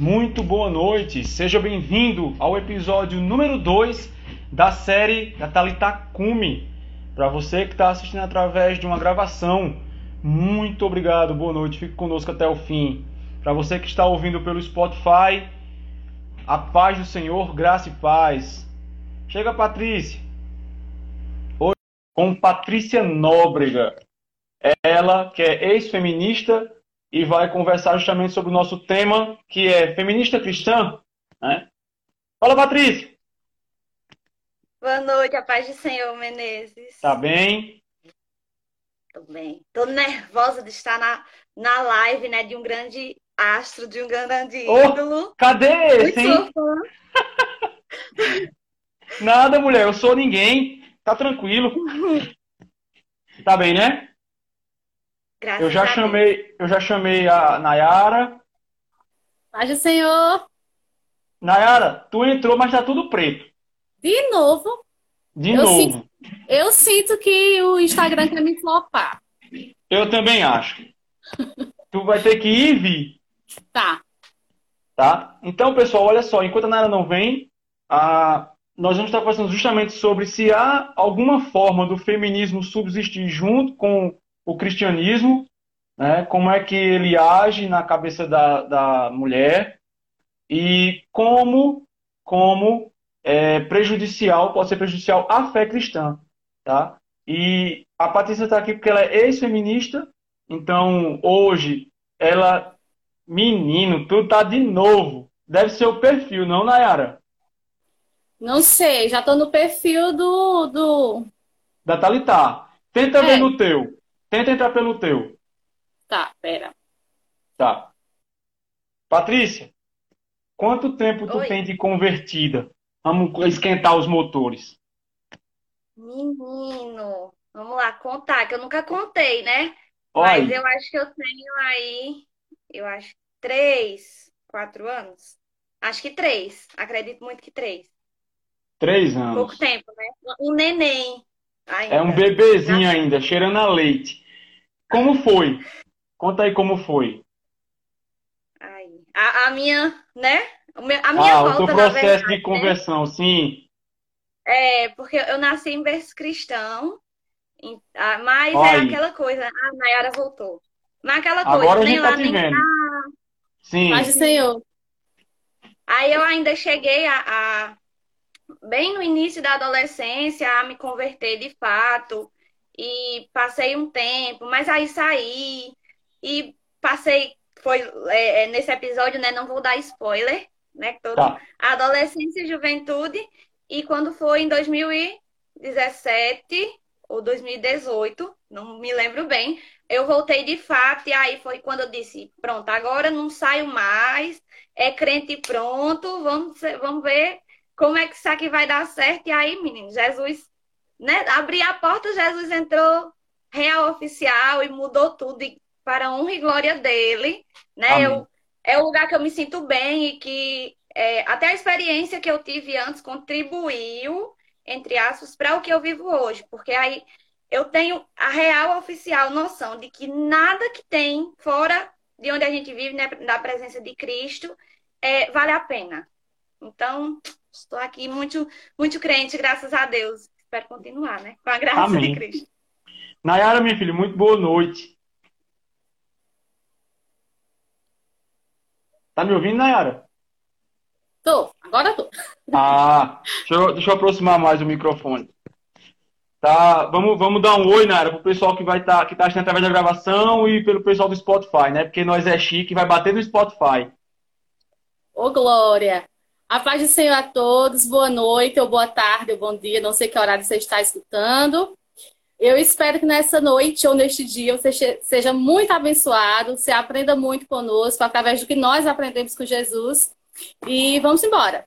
Muito boa noite, seja bem-vindo ao episódio número 2 da série da Talita Kumi. Para você que está assistindo através de uma gravação, muito obrigado, boa noite, fique conosco até o fim. Para você que está ouvindo pelo Spotify, a paz do Senhor, graça e paz. Chega, Patrícia. Hoje com Patrícia Nóbrega. Ela que é ex-feminista e vai conversar justamente sobre o nosso tema, que é feminista cristã. Né? Fala, Patrícia. Boa noite, a paz do Senhor, Menezes. Tá bem? Tô bem. Tô nervosa de estar na, na live, né, de um grande astro, de um grande oh, ídolo. Cadê esse, hein? Nada, mulher, eu sou ninguém. Tá tranquilo. tá bem, né? Graças eu já a chamei, eu já chamei a Nayara. Paz do Senhor. Nayara, tu entrou, mas tá tudo preto. De novo. De Eu novo. sinto- Eu sinto que o Instagram quer me flopar. Eu também acho. tu vai ter que ir e vir, Tá. tá? Então, pessoal, olha só, enquanto a Nayara não vem, a- nós vamos estar conversando justamente sobre se há alguma forma do feminismo subsistir junto com o cristianismo, né? Como é que ele age na cabeça da, da mulher e como, como é, prejudicial, pode ser prejudicial à fé cristã, tá? E a Patrícia está aqui porque ela é ex-feminista, então hoje ela, menino, tu tá de novo. Deve ser o perfil, não, Nayara? Não sei, já tô no perfil do, do... Da Thalita. Tenta É. ver no teu. Tenta entrar pelo teu. Tá, pera. Tá. Patrícia, quanto tempo tu Oi. tem de convertida? Vamos esquentar os motores. Menino, vamos lá, contar, que eu nunca contei, né? Olha, Mas eu acho que eu tenho aí, eu acho, três, quatro anos. Acho que três, acredito muito que três. três anos. Pouco tempo, né? Um neném ainda. É um bebezinho ainda, cheirando a leite. Como foi? Conta aí como foi. Aí. A, a minha, né? O A minha Ah, o teu volta, na processo verdade, de né? conversão, sim. É, porque eu nasci em berço cristão, mas é Olha aí. aquela coisa, a Nayara voltou. Mas aquela coisa, Agora a nem gente lá tá te nem vendo. Sim. Paz do Senhor. Aí eu ainda cheguei a, a- bem no início da adolescência a me converter de fato e passei um tempo, mas aí saí e passei foi é, é, nesse episódio, né? Não vou dar spoiler, né? Todo Tá. adolescência e juventude e quando foi em 2017 ou 2018, não me lembro bem, eu voltei de fato e aí foi quando eu disse, pronto, agora não saio mais é crente pronto, vamos, vamos ver como é que isso aqui vai dar certo. E aí, menino, Jesus, né? Abri a porta, Jesus entrou real oficial e mudou tudo e para a honra e glória dele, né? Eu, é o lugar que eu me sinto bem e que é, até a experiência que eu tive antes contribuiu, entre aspas, para o que eu vivo hoje, porque aí eu tenho a real oficial noção de que nada que tem fora de onde a gente vive, né, da presença de Cristo, é, vale a pena. Então, estou aqui muito, muito crente, graças a Deus. Espero continuar, né? Com a graça Amém. de Cristo. Nayara, minha filha, muito boa noite. Tá me ouvindo, Nayara? Tô, agora tô. Ah, deixa eu, deixa eu aproximar mais o microfone. Tá, vamos, vamos dar um oi, Nayara, pro pessoal que vai estar que tá assistindo através da gravação e pelo pessoal do Spotify, né? Porque nós é chique, vai bater no Spotify. Ô, Glória. A paz do Senhor a todos. Boa noite, ou boa tarde, ou bom dia. Não sei que horário você está escutando. Eu espero que nessa noite ou neste dia você seja muito abençoado, você aprenda muito conosco através do que nós aprendemos com Jesus. E vamos embora.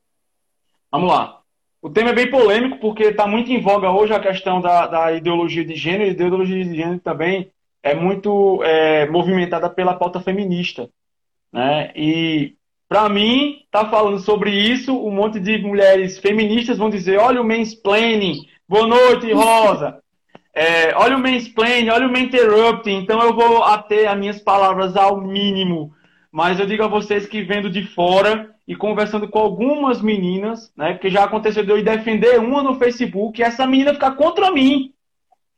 Vamos lá. O tema é bem polêmico porque está muito em voga hoje a questão da, da ideologia de gênero, e a ideologia de gênero também é muito é, movimentada pela pauta feminista. Né? E, para mim, tá falando sobre isso, um monte de mulheres feministas vão dizer: olha o mansplaining, boa noite, Rosa. É, olha o mansplaining, olha o interrupting. Então eu vou ater as minhas palavras ao mínimo mas eu digo a vocês que vendo de fora e conversando com algumas meninas, né? Porque já aconteceu de eu defender uma no Facebook e essa menina ficar contra mim.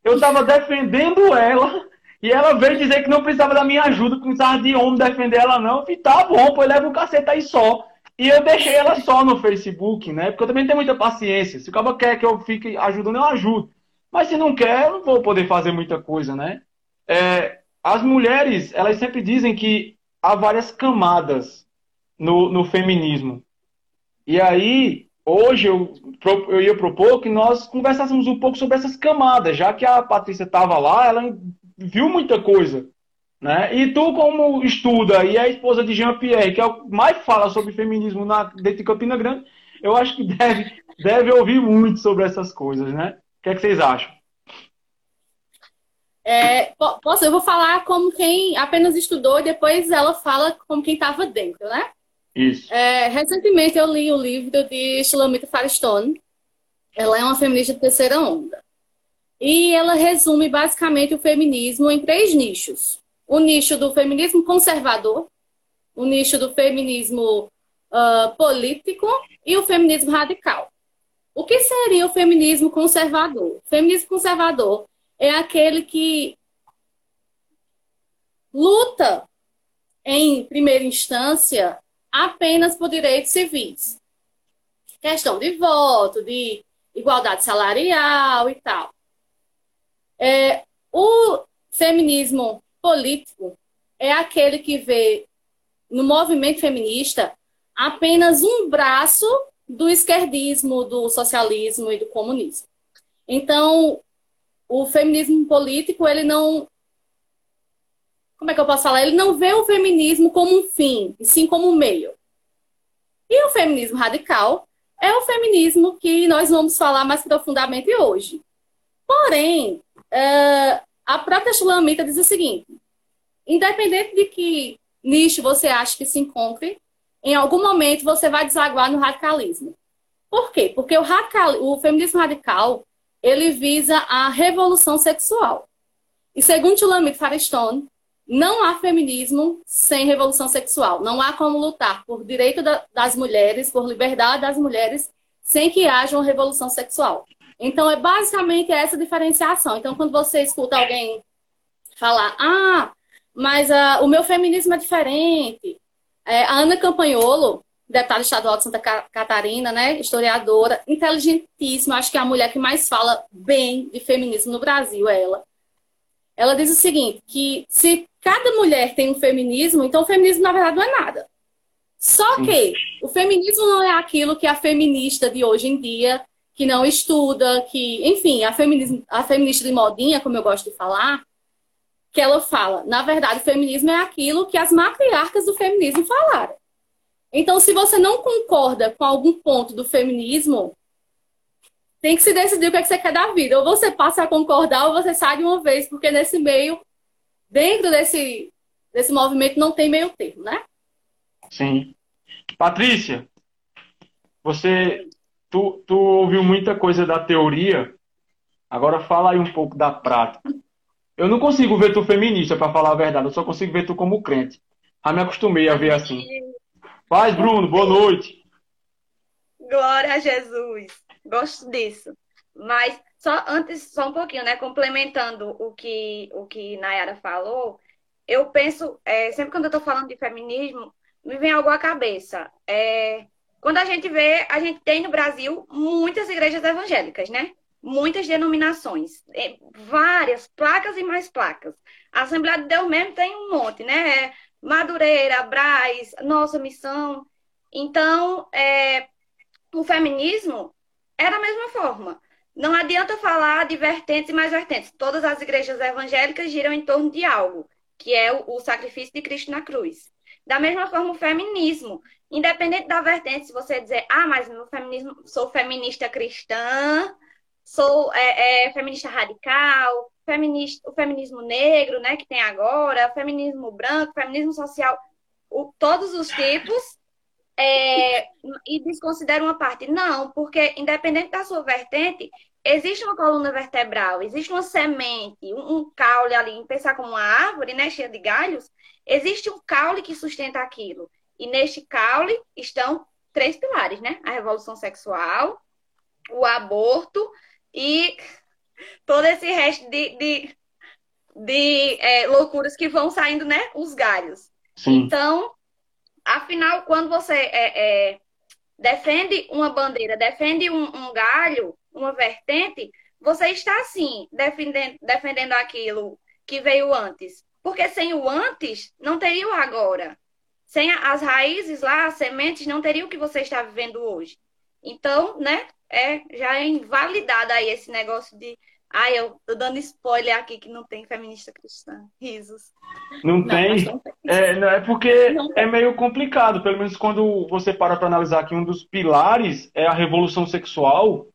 Eu estava defendendo ela e ela veio dizer que não precisava da minha ajuda, que não precisava de homem defender ela, não. Eu falei, tá bom, pô, leva um cacete aí só. E eu deixei ela só no Facebook, né? Porque eu também tenho muita paciência. Se o cara quer que eu fique ajudando, eu ajudo. Mas se não quer, eu não vou poder fazer muita coisa, né? É, as mulheres, elas sempre dizem que há várias camadas no, no feminismo. E aí, hoje eu, eu ia propor que nós conversássemos um pouco sobre essas camadas, já que a Patrícia estava lá, ela viu muita coisa. Né? E tu, como estuda e é a esposa de Jean-Pierre, que é o que mais fala sobre feminismo na, dentro de Campina Grande, eu acho que deve, deve ouvir muito sobre essas coisas, né? O que, é que vocês acham? É, posso, eu vou falar como quem apenas estudou e depois ela fala como quem estava dentro, né? Isso. É, recentemente eu li o livro de Shulamita Firestone. Ela é uma feminista de terceira onda. E ela resume basicamente o feminismo em três nichos o nicho do feminismo conservador, o nicho do feminismo uh, político e o feminismo radical. O que seria o feminismo conservador? O feminismo conservador é aquele que luta, em primeira instância, apenas por direitos civis. Questão de voto, de igualdade salarial e tal. É, o feminismo político é aquele que vê no movimento feminista apenas um braço do esquerdismo, do socialismo e do comunismo. Então, o feminismo político, ele não. Como é que eu posso falar? Ele não vê o feminismo como um fim, e sim como um meio. E o feminismo radical é o feminismo que nós vamos falar mais profundamente hoje. Porém, uh, a própria Shulamita diz o seguinte: independente de que nicho você acha que se encontre, em algum momento você vai desaguar no radicalismo. Por quê? Porque o, radical, o feminismo radical ele visa a revolução sexual. E segundo Shulamit Firestone, não há feminismo sem revolução sexual. Não há como lutar por direito das mulheres, por liberdade das mulheres, sem que haja uma revolução sexual. Então, é basicamente essa diferenciação. Então, quando você escuta alguém falar, ah, mas uh, o meu feminismo é diferente. É, a Ana Campanholo, deputada estadual de Santa Catarina, né, historiadora, inteligentíssima, acho que é a mulher que mais fala bem de feminismo no Brasil, é ela. Ela diz o seguinte, que se cada mulher tem um feminismo, então o feminismo, na verdade, não é nada. Só que o feminismo não é aquilo que a feminista de hoje em dia que não estuda, que, enfim, a, feminismo, a feminista de modinha, como eu gosto de falar, que ela fala, na verdade, o feminismo é aquilo que as matriarcas do feminismo falaram. Então, se você não concorda com algum ponto do feminismo, tem que se decidir o que, é que você quer da vida. Ou você passa a concordar ou você sai de uma vez, porque nesse meio, dentro desse, desse movimento, não tem meio termo, né? Sim. Patrícia, você tu, tu ouviu muita coisa da teoria, agora fala aí um pouco da prática. Eu não consigo ver tu feminista, para falar a verdade, eu só consigo ver tu como crente. Já me acostumei a ver assim. Paz, Bruno, boa noite. Glória a Jesus. Gosto disso. Mas só antes, só um pouquinho, né? Complementando o que o que Nayara falou, eu penso, é, sempre quando eu estou falando de feminismo, me vem algo à cabeça. É, quando a gente vê, a gente tem no Brasil muitas igrejas evangélicas, né? Muitas denominações, é, várias placas e mais placas. A Assembleia de Deus mesmo tem um monte, né? É Madureira, Braz, Nossa Missão. Então, é, o feminismo é da mesma forma. Não adianta falar de vertentes e mais vertentes. Todas as igrejas evangélicas giram em torno de algo, que é o, o sacrifício de Cristo na cruz. Da mesma forma, o feminismo. Independente da vertente, se você dizer, ah, mas no feminismo sou feminista cristã, sou é, é, feminista radical, feminista, o feminismo negro, né, que tem agora, feminismo branco, feminismo social, o, todos os tipos, é, e desconsidera uma parte. Não, porque independente da sua vertente, existe uma coluna vertebral, existe uma semente, um, um caule ali, pensar como uma árvore, né, cheia de galhos, existe um caule que sustenta aquilo. E neste caule estão três pilares, né? A revolução sexual, o aborto e todo esse resto de, de, de é, loucuras que vão saindo, né? Os galhos. Sim. Então, afinal, quando você é, é, defende uma bandeira, defende um, um, galho, uma vertente, você está, sim, defendendo, defendendo aquilo que veio antes. Porque sem o antes, não teria o agora. Sem as raízes lá, as sementes, não teria o que você está vivendo hoje. Então, né, é, já é invalidado aí esse negócio de Ai, eu tô dando spoiler aqui que não tem feminista cristã. Risos. Não, não tem? Não tem. É, não, é porque não é meio complicado. Pelo menos quando você para para analisar que um dos pilares é a revolução sexual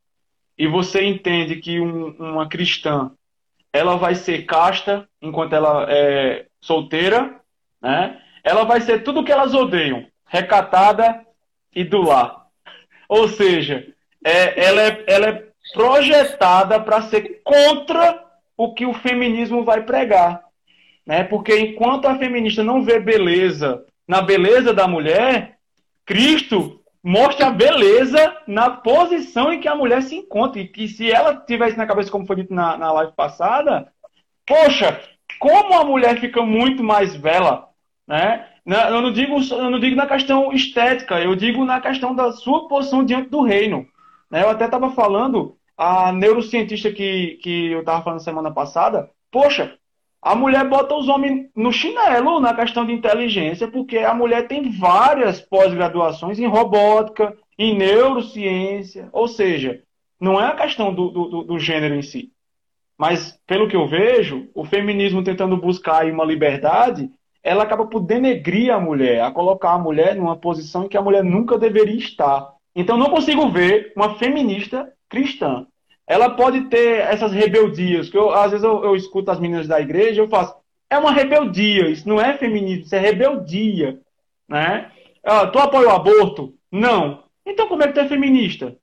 e você entende que um, uma cristã ela vai ser casta enquanto ela é solteira, né? Ela vai ser tudo que elas odeiam, recatada e do lar. Ou seja, é, ela, é, ela é projetada para ser contra o que o feminismo vai pregar. Né? Porque enquanto a feminista não vê beleza na beleza da mulher, Cristo mostra a beleza na posição em que a mulher se encontra. E que se ela tivesse na cabeça, como foi dito na, na live passada, poxa, como a mulher fica muito mais bela, né? Eu não, digo, eu não digo na questão estética, eu digo na questão da sua posição diante do reino. Né? Eu até estava falando, a neurocientista que, que eu estava falando semana passada, poxa, a mulher bota os homens no chinelo na questão de inteligência, porque a mulher tem várias pós-graduações em robótica, em neurociência, ou seja, não é a questão do, do, do gênero em si. Mas, pelo que eu vejo, o feminismo tentando buscar uma liberdade, ela acaba por denegrir a mulher, a colocar a mulher numa posição em que a mulher nunca deveria estar. Então não consigo ver uma feminista cristã. Ela pode ter essas rebeldias, que eu, às vezes eu, eu escuto as meninas da igreja, eu faço, é uma rebeldia, isso não é feminismo, isso é rebeldia. Né? Ah, tu apoia o aborto? Não. Então como é que tu é feminista?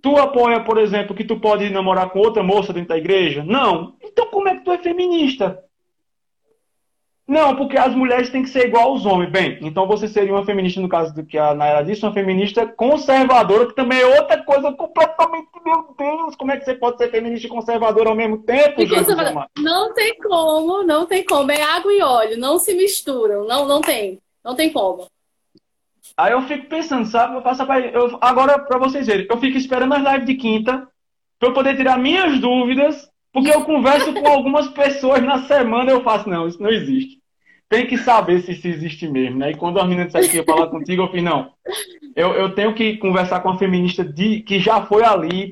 Tu apoia, por exemplo, que tu pode namorar com outra moça dentro da igreja? Não. Então como é que tu é feminista? Não, porque as mulheres têm que ser igual aos homens. Bem, então você seria uma feminista, no caso do que a Naira disse, uma feminista conservadora, que também é outra coisa completamente. Meu Deus, como é que você pode ser feminista e conservadora ao mesmo tempo? Não tem como, não tem como. É água e óleo, não se misturam. Não, não tem. Não tem como. Aí eu fico pensando, sabe? Eu faço eu, agora, para vocês verem, eu fico esperando as lives de quinta para eu poder tirar minhas dúvidas, porque eu converso com algumas pessoas na semana eu faço, não, isso não existe tem que saber se isso existe mesmo, né? E quando a menina disse que ia falar contigo, eu fiz, não, eu, eu tenho que conversar com a feminista de, que já foi ali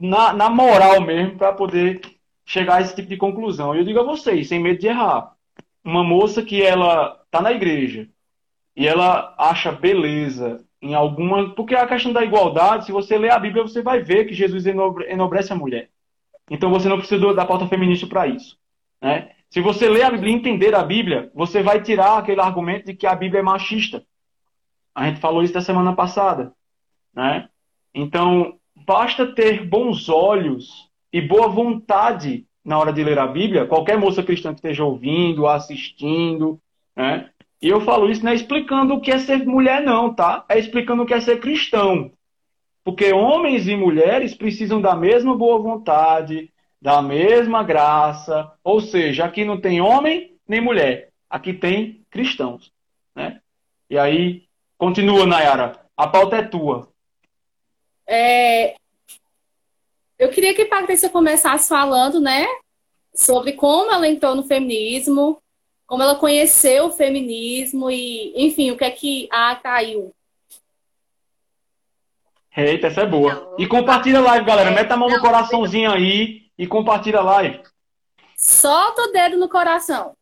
na, na moral mesmo para poder chegar a esse tipo de conclusão. E eu digo a vocês, sem medo de errar, uma moça que ela tá na igreja e ela acha beleza em alguma... Porque a questão da igualdade, se você ler a Bíblia, você vai ver que Jesus enobrece a mulher. Então você não precisa da pauta feminista para isso, né? Se você ler a Bíblia e entender a Bíblia, você vai tirar aquele argumento de que a Bíblia é machista. A gente falou isso da semana passada. Né? Então, basta ter bons olhos e boa vontade na hora de ler a Bíblia. Qualquer moça cristã que esteja ouvindo, assistindo. Né? E eu falo isso não é explicando o que é ser mulher, não, tá? É explicando o que é ser cristão. Porque homens e mulheres precisam da mesma boa vontade, da mesma graça. Ou seja, aqui não tem homem nem mulher. Aqui tem cristãos. Né? E aí, continua, Nayara. A pauta é tua. É... Eu queria que Patrícia começasse falando, né? Sobre como ela entrou no feminismo, como ela conheceu o feminismo e, enfim, o que é que a atraiu. Eita, essa é boa. E compartilha a live, galera. Meta a mão no coraçãozinho aí e compartilha a live. Solta o dedo no coração.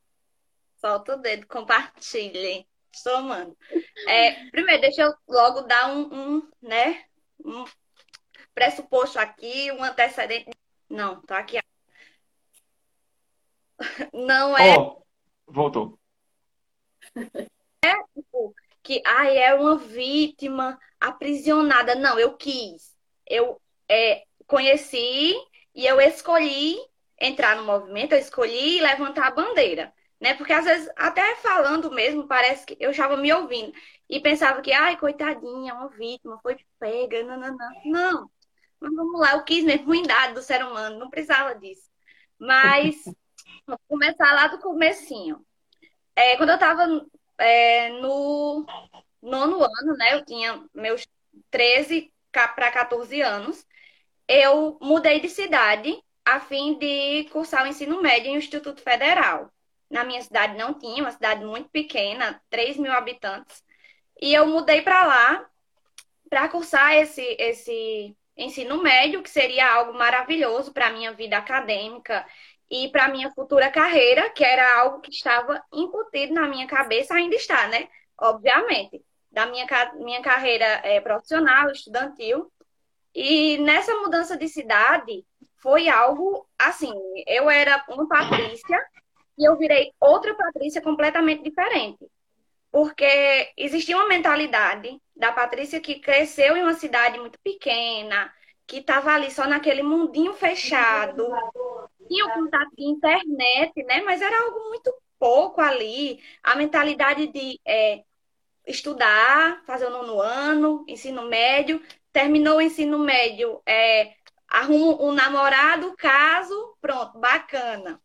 Solta o dedo, compartilhe. Estou amando. É, primeiro, deixa eu logo dar um, um, né, um pressuposto aqui, um antecedente. Não, tá aqui. Não é. Oh, voltou. É tipo que ai, é uma vítima aprisionada. Não, eu quis. Eu é, conheci e eu escolhi entrar no movimento, eu escolhi levantar a bandeira. né? Porque às vezes, até falando mesmo, parece que eu estava me ouvindo e pensava que, ai, coitadinha, uma vítima, foi pega, não, não, não. Não, mas vamos lá, eu quis mesmo ruindade do ser humano, não precisava disso. Mas, vou começar lá do comecinho. É, quando eu estava é, no nono ano, né? Eu tinha meus 13 para 14 anos. Eu mudei de cidade a fim de cursar o ensino médio em um Instituto Federal. Na minha cidade não tinha, uma cidade muito pequena, 3 mil habitantes. E eu mudei para lá para cursar esse, esse ensino médio, que seria algo maravilhoso para a minha vida acadêmica e para a minha futura carreira, que era algo que estava incutido na minha cabeça, ainda está, né? Obviamente, da minha, minha carreira é, profissional, estudantil. E nessa mudança de cidade, foi algo assim: eu era uma Patrícia e eu virei outra Patrícia completamente diferente. Porque existia uma mentalidade da Patrícia que cresceu em uma cidade muito pequena, que estava ali só naquele mundinho fechado, tinha o contato de internet, né? Mas era algo muito pouco ali. A mentalidade de é, estudar, fazer o nono ano, ensino médio, terminou o ensino médio, é, arrumo um namorado, caso, pronto, bacana,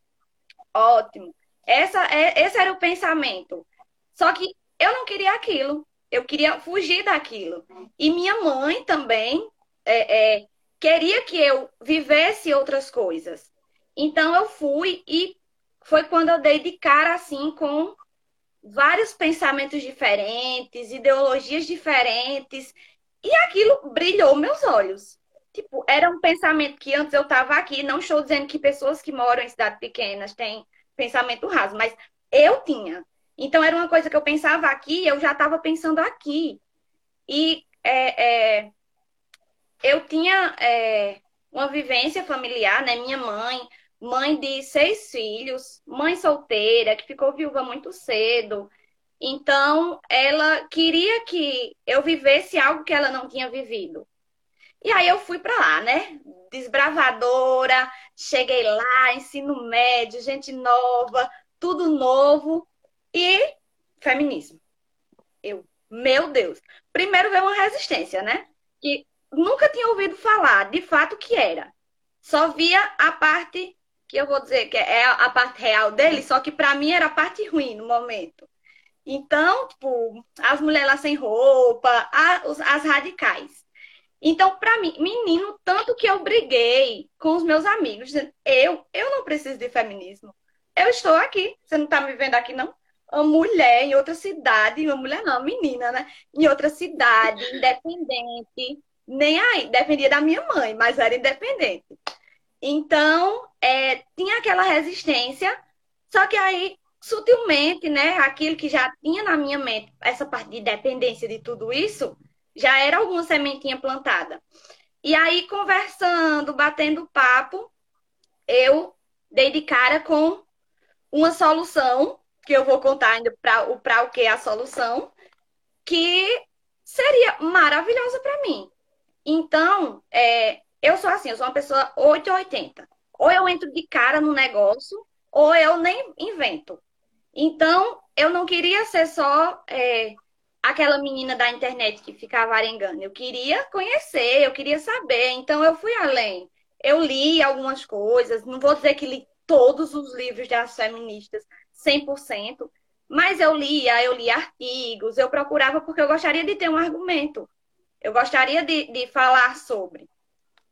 ótimo. Essa, é, esse era o pensamento. Só que eu não queria aquilo, eu queria fugir daquilo. E minha mãe também é, é, queria que eu vivesse outras coisas. Então eu fui e foi quando eu dei de cara assim com vários pensamentos diferentes, ideologias diferentes, e aquilo brilhou meus olhos. Tipo, era um pensamento que antes eu estava aqui, não estou dizendo que pessoas que moram em cidades pequenas têm pensamento raso, mas eu tinha. Então era uma coisa que eu pensava aqui, eu já estava pensando aqui. E é, é, eu tinha é, uma vivência familiar, né? Minha mãe, mãe de seis filhos, mãe solteira, que ficou viúva muito cedo. Então, ela queria que eu vivesse algo que ela não tinha vivido. E aí eu fui para lá, né? Desbravadora, cheguei lá, ensino médio, gente nova, tudo novo e feminismo. Eu, meu Deus. Primeiro veio uma resistência, né? Que nunca tinha ouvido falar de fato que era. Só via a parte que eu vou dizer que é a parte real dele, só que para mim era a parte ruim no momento. Então, tipo, as mulheres lá sem roupa, as, radicais. Então, para mim, menino, tanto que eu briguei com os meus amigos, dizendo, eu, eu não preciso de feminismo. Eu estou aqui. Você não está me vendo aqui, não? Uma mulher em outra cidade, uma mulher não, menina, né? Em outra cidade, independente. Nem aí, dependia da minha mãe, mas era independente. Então, é, tinha aquela resistência, só que aí, sutilmente, né, aquilo que já tinha na minha mente, essa parte de dependência de tudo isso, já era alguma sementinha plantada. E aí, conversando, batendo papo, eu dei de cara com uma solução, que eu vou contar ainda para o que é a solução, que seria maravilhosa para mim. Então, é, eu sou assim, eu sou uma pessoa 880. Ou eu entro de cara no negócio, ou eu nem invento. Então, eu não queria ser só é, aquela menina da internet que ficava arengando. Eu queria conhecer, eu queria saber. Então eu fui além. Eu li algumas coisas, não vou dizer que li todos os livros das feministas 100%, mas eu lia, eu li artigos, eu procurava porque eu gostaria de ter um argumento. Eu gostaria de, de falar sobre.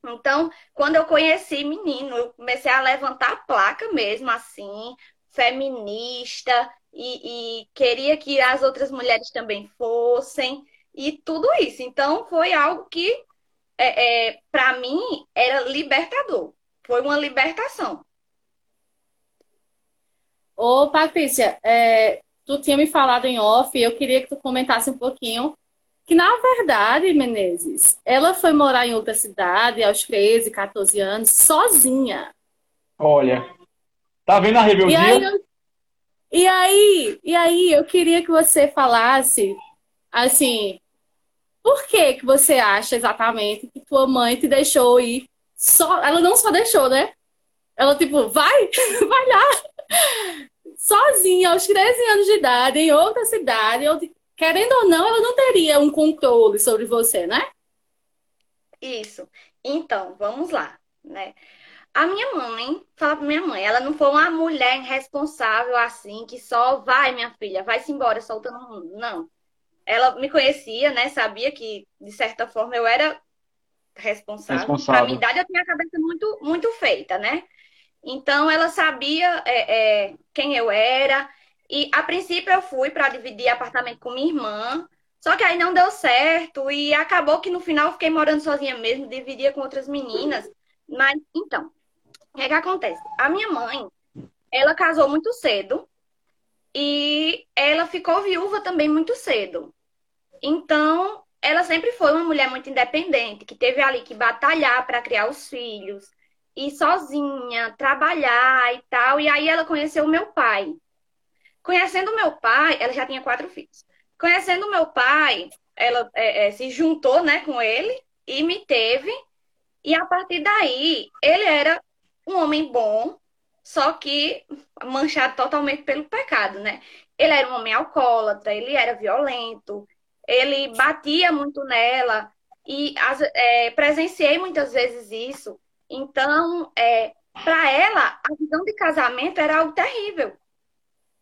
Então, quando eu conheci menino, eu comecei a levantar a placa mesmo, assim, feminista, e, e queria que as outras mulheres também fossem e tudo isso. Então foi algo que é, é para mim era libertador. Foi uma libertação. Ô, Patrícia, é, tu tinha me falado em off, eu queria que tu comentasse um pouquinho que, na verdade, Menezes, ela foi morar em outra cidade aos 13, 14 anos, sozinha. Olha, tá vendo a rebeldia? E aí, eu, e aí, e aí eu queria que você falasse assim, por que que você acha exatamente que tua mãe te deixou ir só, ela não só deixou, né? Ela tipo, vai, vai lá. sozinha aos 13 anos de idade, em outra cidade, eu, querendo ou não, ela não teria um controle sobre você, né? Isso. Então, vamos lá, né? A minha mãe, fala pra minha mãe, ela não foi uma mulher irresponsável assim, que só vai, minha filha, vai-se embora, solta no mundo. Não. Ela me conhecia, né? Sabia que, de certa forma, eu era responsável. responsável. Pra minha idade, eu tinha a cabeça muito, muito feita, né? Então, ela sabia é, é, quem eu era. E, a princípio, eu fui para dividir apartamento com minha irmã. Só que aí não deu certo. E acabou que, no final, eu fiquei morando sozinha mesmo. Dividia com outras meninas. Mas, então, o que, é que acontece? A minha mãe, ela casou muito cedo. E ela ficou viúva também muito cedo. Então, ela sempre foi uma mulher muito independente, que teve ali que batalhar para criar os filhos, ir sozinha, trabalhar e tal. E aí ela conheceu o meu pai. Conhecendo meu pai, ela já tinha quatro filhos. Conhecendo meu pai, ela é, é, se juntou né, com ele e me teve. E a partir daí, ele era um homem bom, só que manchado totalmente pelo pecado, né? Ele era um homem alcoólatra, ele era violento, ele batia muito nela e é, presenciei muitas vezes isso. Então, é, para ela, a visão de casamento era algo terrível.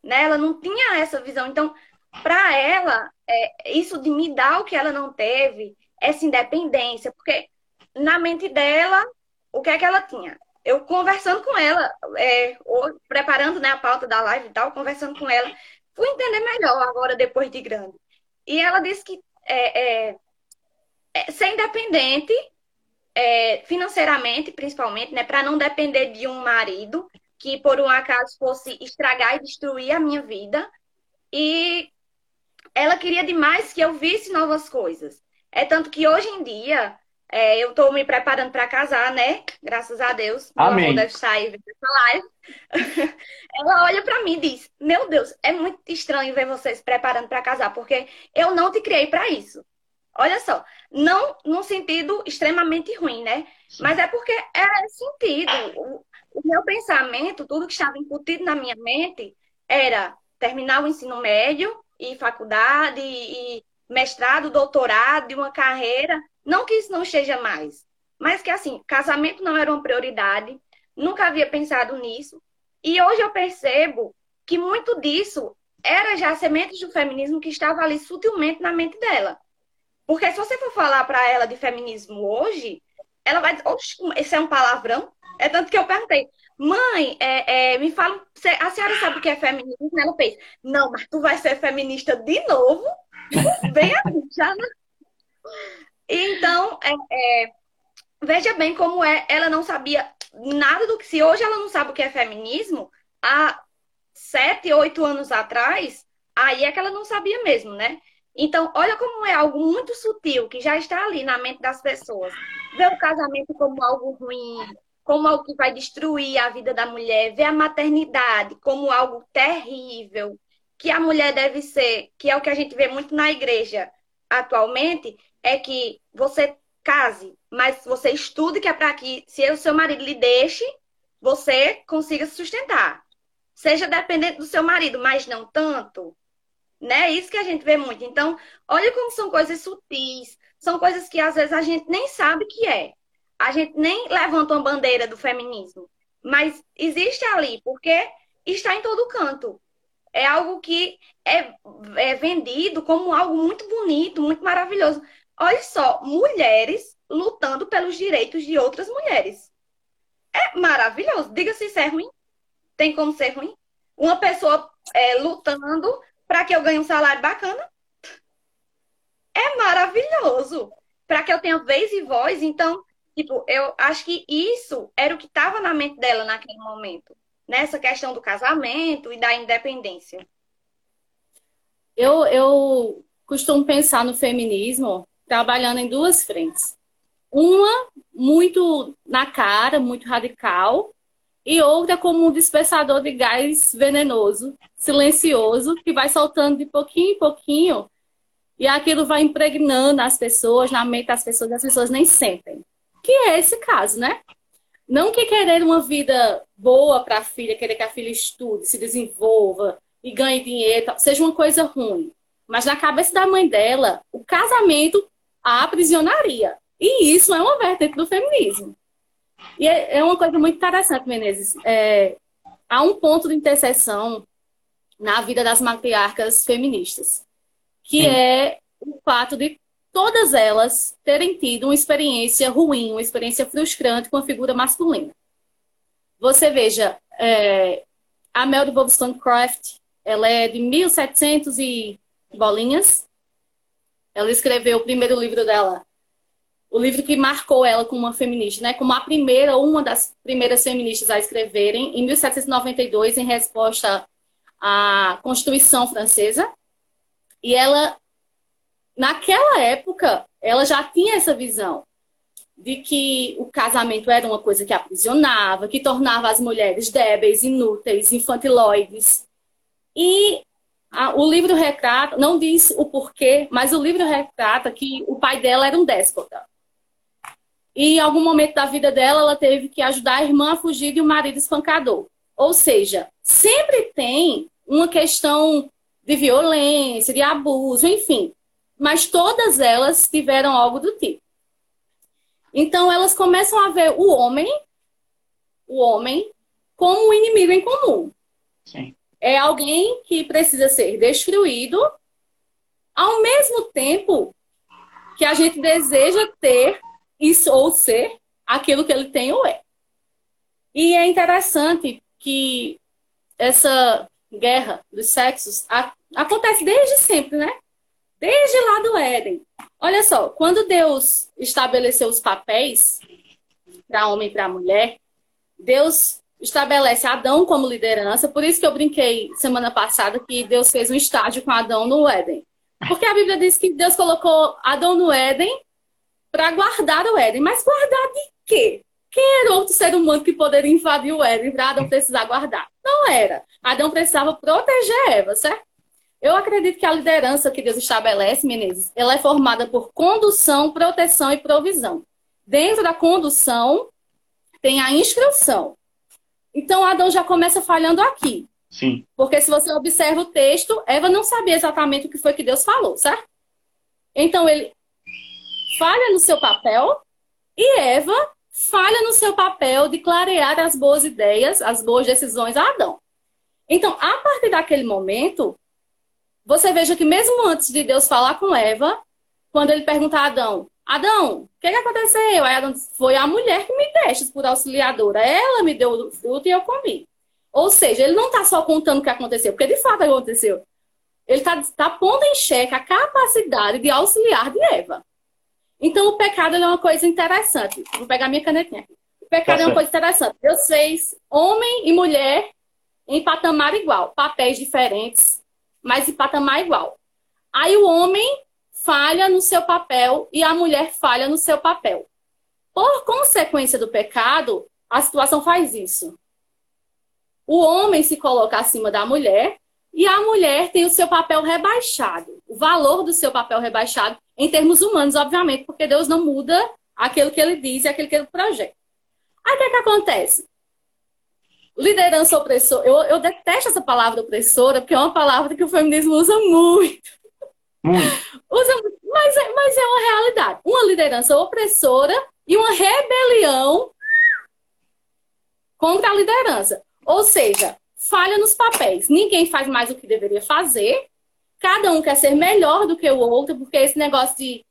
Né? Ela não tinha essa visão. Então, para ela, é, isso de me dar o que ela não teve, essa independência, porque na mente dela, o que é que ela tinha? Eu conversando com ela, é, preparando né, a pauta da live e tal, conversando com ela, fui entender melhor agora, depois de grande. E ela disse que é, é, é ser independente, é, financeiramente, principalmente, né, para não depender de um marido que por um acaso fosse estragar e destruir a minha vida. E ela queria demais que eu visse novas coisas. É tanto que hoje em dia é, eu estou me preparando para casar, né? Graças a Deus. Meu Amém. amor deve sair dessa live. Ela olha para mim e diz: Meu Deus, é muito estranho ver você se preparando para casar, porque eu não te criei para isso. Olha só, não num sentido extremamente ruim, né? Mas é porque é sentido. O, o meu pensamento, tudo que estava incutido na minha mente, era terminar o ensino médio e faculdade e mestrado, doutorado, de uma carreira não que isso não esteja mais, mas que assim, casamento não era uma prioridade, nunca havia pensado nisso. E hoje eu percebo que muito disso era já sementes do feminismo que estava ali sutilmente na mente dela. Porque se você for falar para ela de feminismo hoje, ela vai dizer, esse é um palavrão. É tanto que eu perguntei, mãe, é, é, me fala, a senhora sabe o que é feminismo? Ela fez, não, mas tu vai ser feminista de novo? Bem aqui, já. Então, é, é, veja bem como é, ela não sabia nada do que. Se hoje ela não sabe o que é feminismo, há sete, oito anos atrás, aí é que ela não sabia mesmo, né? Então, olha como é algo muito sutil que já está ali na mente das pessoas. Ver o casamento como algo ruim, como algo que vai destruir a vida da mulher, ver a maternidade como algo terrível, que a mulher deve ser, que é o que a gente vê muito na igreja atualmente, é que você case, mas você estude que é para que, se o seu marido lhe deixe, você consiga se sustentar. Seja dependente do seu marido, mas não tanto. Né? Isso que a gente vê muito. Então, olha como são coisas sutis, são coisas que às vezes a gente nem sabe que é. A gente nem levanta uma bandeira do feminismo, mas existe ali, porque está em todo canto. É algo que é, é vendido como algo muito bonito, muito maravilhoso. Olha só, mulheres lutando pelos direitos de outras mulheres. É maravilhoso. Diga se isso é ruim. Tem como ser ruim? Uma pessoa é, lutando para que eu ganhe um salário bacana. É maravilhoso. Para que eu tenha vez e voz. Então, tipo, eu acho que isso era o que estava na mente dela naquele momento. Nessa questão do casamento e da independência. Eu, eu costumo pensar no feminismo trabalhando em duas frentes. Uma muito na cara, muito radical, e outra como um dispersador de gás venenoso, silencioso, que vai soltando de pouquinho em pouquinho, e aquilo vai impregnando as pessoas, na mente das pessoas, as pessoas nem sentem. Que é esse caso, né? Não que querer uma vida boa para a filha, querer que a filha estude, se desenvolva e ganhe dinheiro, seja uma coisa ruim. Mas na cabeça da mãe dela, o casamento a aprisionaria. E isso é uma vertente do feminismo. E é, é uma coisa muito interessante, Menezes. É, há um ponto de interseção na vida das matriarcas feministas, que Sim. é o fato de todas elas terem tido uma experiência ruim, uma experiência frustrante com a figura masculina. Você veja, é, a Mel de Wollstonecraft, ela é de 1700 e bolinhas. Ela escreveu o primeiro livro dela, o livro que marcou ela como uma feminista, né? Como a primeira, uma das primeiras feministas a escreverem, em 1792, em resposta à Constituição Francesa. E ela, naquela época, ela já tinha essa visão de que o casamento era uma coisa que aprisionava, que tornava as mulheres débeis, inúteis, infantiloides. E a, o livro retrata, não diz o porquê, mas o livro retrata que o pai dela era um déspota. E em algum momento da vida dela, ela teve que ajudar a irmã a fugir de um marido espancador. Ou seja, sempre tem uma questão de violência, de abuso, enfim. Mas todas elas tiveram algo do tipo. Então elas começam a ver o homem, o homem, como um inimigo em comum. Sim. É alguém que precisa ser destruído, ao mesmo tempo que a gente deseja ter isso ou ser aquilo que ele tem ou é. E é interessante que essa guerra dos sexos acontece desde sempre, né? Desde lá do Éden. Olha só, quando Deus estabeleceu os papéis para homem e para mulher, Deus estabelece Adão como liderança. Por isso que eu brinquei semana passada que Deus fez um estágio com Adão no Éden. Porque a Bíblia diz que Deus colocou Adão no Éden para guardar o Éden. Mas guardar de quê? Quem era outro ser humano que poderia invadir o Éden para Adão precisar guardar? Não era. Adão precisava proteger Eva, certo? Eu acredito que a liderança que Deus estabelece, Menezes, ela é formada por condução, proteção e provisão. Dentro da condução tem a instrução. Então Adão já começa falhando aqui. Sim. Porque se você observa o texto, Eva não sabia exatamente o que foi que Deus falou, certo? Então ele falha no seu papel e Eva falha no seu papel de clarear as boas ideias, as boas decisões a Adão. Então, a partir daquele momento, você veja que mesmo antes de Deus falar com Eva, quando ele pergunta a Adão, Adão, o que, que aconteceu? Aí Adão disse, foi a mulher que me deste por auxiliadora. Ela me deu o fruto e eu comi. Ou seja, ele não está só contando o que aconteceu, porque de fato aconteceu. Ele está tá pondo em xeque a capacidade de auxiliar de Eva. Então, o pecado é uma coisa interessante. Vou pegar minha canetinha aqui. O pecado tá é uma coisa interessante. Deus fez homem e mulher em patamar igual, papéis diferentes, mas em patamar igual. Aí o homem falha no seu papel e a mulher falha no seu papel. Por consequência do pecado, a situação faz isso. O homem se coloca acima da mulher e a mulher tem o seu papel rebaixado, o valor do seu papel rebaixado em termos humanos, obviamente, porque Deus não muda aquilo que ele diz e aquilo que ele projeta. Aí o que, é que acontece? Liderança opressora. Eu, eu detesto essa palavra opressora, porque é uma palavra que o feminismo usa muito. Muito. usa, mas, é, mas é uma realidade. Uma liderança opressora e uma rebelião contra a liderança. Ou seja, falha nos papéis. Ninguém faz mais o que deveria fazer. Cada um quer ser melhor do que o outro, porque esse negócio de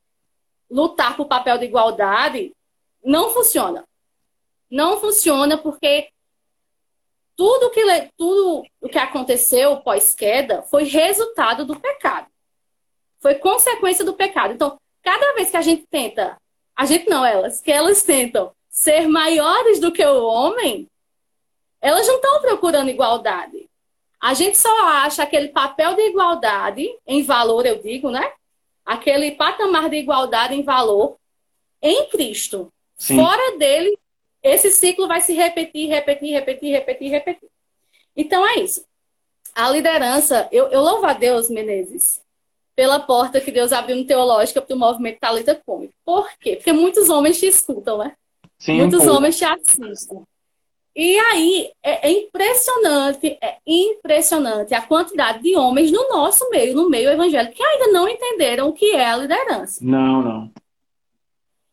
lutar por papel de igualdade não funciona. Não funciona porque tudo que tudo o que aconteceu pós-queda foi resultado do pecado. Foi consequência do pecado. Então, cada vez que a gente tenta, a gente não, elas, que elas tentam ser maiores do que o homem, elas não estão procurando igualdade. A gente só acha aquele papel de igualdade em valor, eu digo, né? Aquele patamar de igualdade em valor em Cristo. Sim. Fora dele, esse ciclo vai se repetir, repetir, repetir, repetir, repetir. Então é isso. A liderança, eu, eu louvo a Deus, Menezes, pela porta que Deus abriu no Teológica para o movimento Talita Cômico. Por quê? Porque muitos homens te escutam, né? Sim, Muitos homens te assistem. E aí é, é, impressionante, é impressionante a quantidade de homens no nosso meio, no meio evangélico, que ainda não entenderam o que é a liderança. Não, não.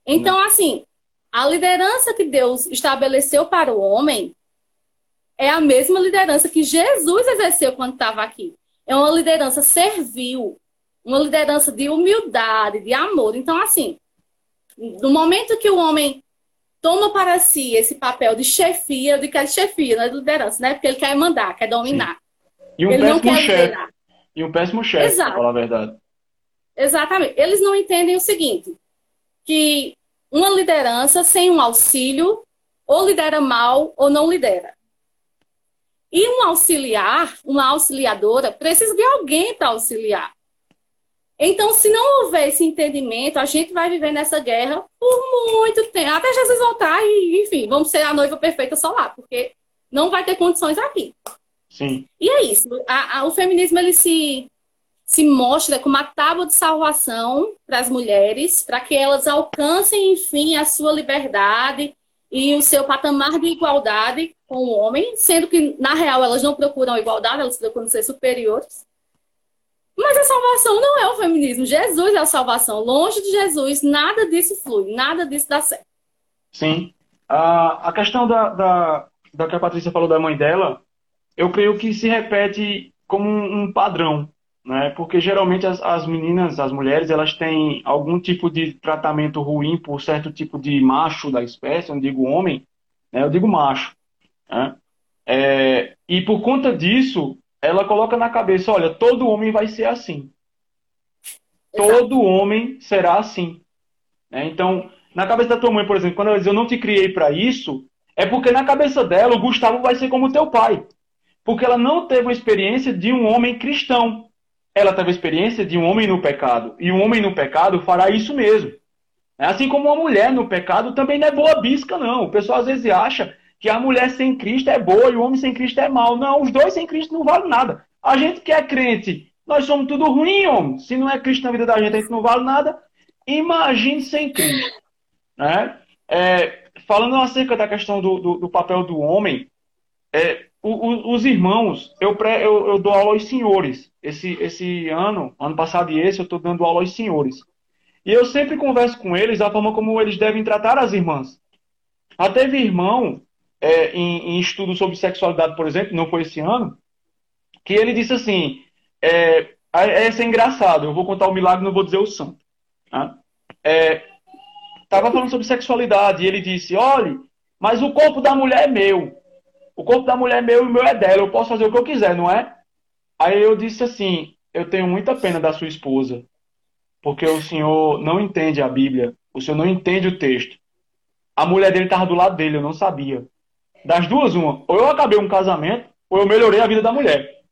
Então, não. assim, a liderança que Deus estabeleceu para o homem é a mesma liderança que Jesus exerceu quando estava aqui. É uma liderança servil, uma liderança de humildade, de amor. Então, assim, no momento que o homem toma para si esse papel de chefia, de que é chefia, não é de liderança, né? Porque ele quer mandar, quer dominar. E um ele péssimo chefe. E um péssimo chefe, para falar a verdade. Exatamente. Eles não entendem o seguinte, que uma liderança sem um auxílio ou lidera mal ou não lidera. E um auxiliar, uma auxiliadora, precisa de alguém para auxiliar. Então, se não houver esse entendimento, a gente vai viver nessa guerra por muito tempo, até Jesus voltar e, enfim, vamos ser a noiva perfeita só lá, porque não vai ter condições aqui. Sim. E é isso. A, a, o feminismo ele se, se mostra como uma tábua de salvação para as mulheres, para que elas alcancem, enfim, a sua liberdade e o seu patamar de igualdade com o homem, sendo que, na real, elas não procuram igualdade, elas procuram ser superiores. Mas a salvação não é o feminismo. Jesus é a salvação. Longe de Jesus, nada disso flui, nada disso dá certo. Sim. A, a questão da, da, da que a Patrícia falou da mãe dela, eu creio que se repete como um, um padrão né? Porque geralmente as, as meninas, as mulheres, elas têm algum tipo de tratamento ruim por certo tipo de macho da espécie, eu não digo homem, né? Eu digo macho, né? É, e por conta disso, ela coloca na cabeça, olha, todo homem vai ser assim. Exato. Todo homem será assim. Né? Então, na cabeça da tua mãe, por exemplo, quando ela diz eu não te criei para isso, é porque na cabeça dela o Gustavo vai ser como teu pai. Porque ela não teve uma experiência de um homem cristão ela teve a experiência de um homem no pecado. E um homem no pecado fará isso mesmo. É assim como uma mulher no pecado também não é boa bisca, não. O pessoal às vezes acha que a mulher sem Cristo é boa e o homem sem Cristo é mau. Não, os dois sem Cristo não valem nada. A gente que é crente, nós somos tudo ruim, homem. Se não é Cristo na vida da gente, a gente não vale nada. Imagine sem Cristo. Né? É, falando acerca da questão do, do, do papel do homem, é, o, o, os irmãos, eu, pré, eu, eu, dou aula aos senhores. Esse, esse ano, ano passado e esse, eu estou dando aula aos senhores. E eu sempre converso com eles a forma como eles devem tratar as irmãs. Até teve irmão, é, em, em estudo sobre sexualidade, por exemplo, não foi esse ano, que ele disse assim: é, é, é engraçado, eu vou contar o milagre, não vou dizer o santo. Tá? É, tava falando sobre sexualidade e ele disse: olhe, mas o corpo da mulher é meu. O corpo da mulher é meu e o meu é dela. Eu posso fazer o que eu quiser, não é? Aí eu disse assim: Eu tenho muita pena da sua esposa, porque o senhor não entende a Bíblia, o senhor não entende o texto. A mulher dele estava do lado dele, eu não sabia. Das duas, uma. Ou eu acabei um casamento, ou eu melhorei a vida da mulher.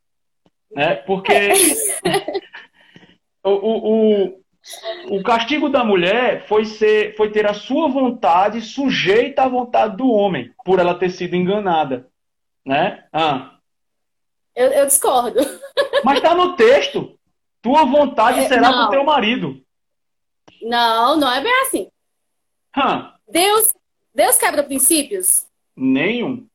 Né? Porque o, o, o, o castigo da mulher foi, ser, foi ter a sua vontade sujeita à vontade do homem, por ela ter sido enganada. Né? Ah. Eu, eu discordo. Mas está no texto. Tua vontade é, será não. com teu marido. Não, não é bem assim. Hã. Deus, Deus quebra princípios? Nenhum.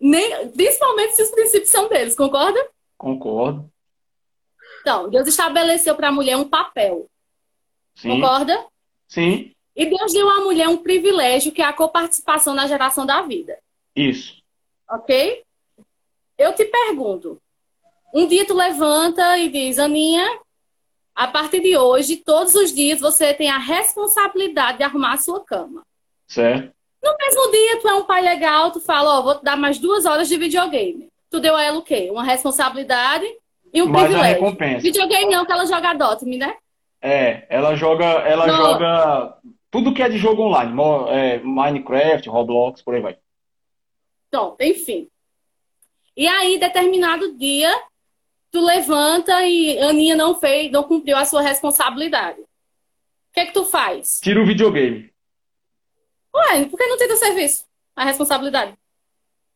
Nem, principalmente se os princípios são deles, concorda? Concordo. Então, Deus estabeleceu para a mulher um papel. Sim. Concorda? Sim. E Deus deu à mulher um privilégio que é a coparticipação na geração da vida. Isso. Ok? Eu te pergunto. Um dia tu levanta e diz, Aninha, a partir de hoje, todos os dias você tem a responsabilidade de arrumar a sua cama. Certo. No mesmo dia, tu é um pai legal, tu fala, ó, oh, vou te dar mais duas horas de videogame. Tu deu a ela o quê? Uma responsabilidade e um mais privilégio. Recompensa. Videogame não, que ela joga Dotme, né? É, ela joga, ela joga tudo que é de jogo online, é, Minecraft, Roblox, por aí vai. Então, enfim. E aí, determinado dia, tu levanta e Aninha não fez, não cumpriu a sua responsabilidade. O que é que tu faz? Tira o videogame. Ué, por que não tira o serviço? A responsabilidade?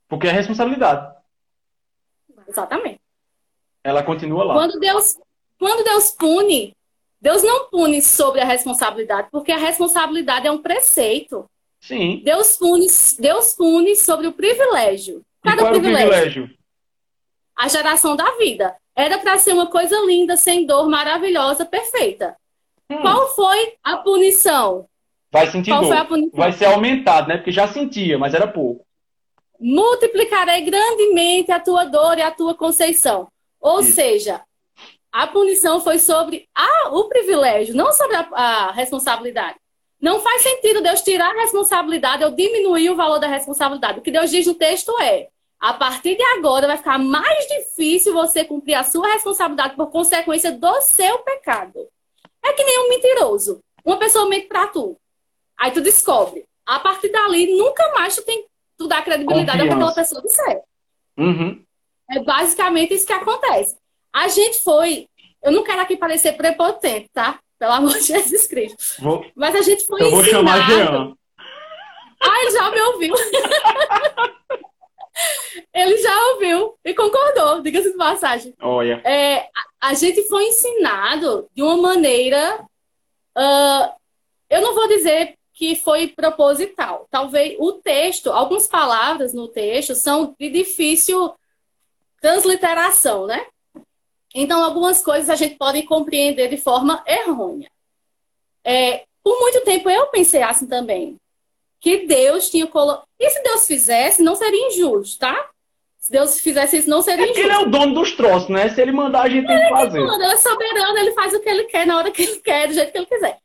Porque é responsabilidade. Exatamente. Ela continua lá. Quando Deus, quando Deus pune, Deus não pune sobre a responsabilidade, porque a responsabilidade é um preceito. Sim. Deus pune, Deus pune sobre o privilégio. Cada qual privilégio? privilégio? A geração da vida. Era para ser uma coisa linda, sem dor, maravilhosa, perfeita. Hum. Qual foi a punição? Vai sentir Qual dor. Vai ser aumentado, né? Porque já sentia, mas era pouco. Multiplicarei grandemente a tua dor e a tua conceição. Ou Isso. seja, a punição foi sobre a, o privilégio, não sobre a, a responsabilidade. Não faz sentido Deus tirar a responsabilidade ou diminuir o valor da responsabilidade. O que Deus diz no texto é: a partir de agora vai ficar mais difícil você cumprir a sua responsabilidade por consequência do seu pecado. É que nem um mentiroso. Uma pessoa mente pra tu. Aí tu descobre. A partir dali, nunca mais tu tem tu dá credibilidade Confiança. àquela pessoa disser. Uhum. É basicamente isso que acontece. A gente foi. Eu não quero aqui parecer prepotente, tá? Pelo amor de Jesus Cristo. Vou... Mas a gente foi eu ensinado... vou chamar Jean. Ah, ele já me ouviu. ele já ouviu e concordou, diga-se de passagem. Olha. É, a, a, gente foi ensinado de uma maneira. Uh, eu não vou dizer que foi proposital. Talvez o texto, algumas palavras no texto são de difícil transliteração, né? Então, algumas coisas a gente pode compreender de forma errônea. É, por muito tempo eu pensei assim também. Que Deus tinha colocado. E se Deus fizesse, não seria injusto, tá? Se Deus fizesse isso, não seria é injusto. Ele é o dono dos troços, né? Se ele mandar, a gente tem que fazer. Ele é soberano, ele faz o que ele quer, na hora que ele quer, do jeito que ele quiser.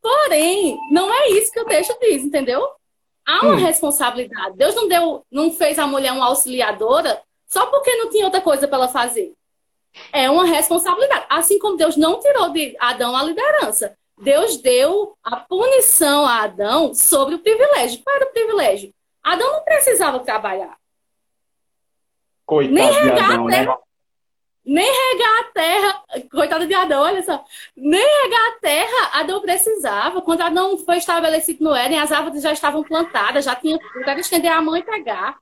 Porém, não é isso que o texto diz, entendeu? Há uma hum. responsabilidade. Deus não deu, não fez a mulher uma auxiliadora só porque não tinha outra coisa para ela fazer. É uma responsabilidade. Assim como Deus não tirou de Adão a liderança. Deus deu a punição a Adão sobre o privilégio. Era o privilégio? Adão não precisava trabalhar. Coitado Nem regar a terra. Né? Nem regar a terra, coitada de Adão, olha só. Nem regar a terra, Adão precisava. Quando Adão foi estabelecido no Éden, as árvores já estavam plantadas, já tinha para estender a mão e pegar.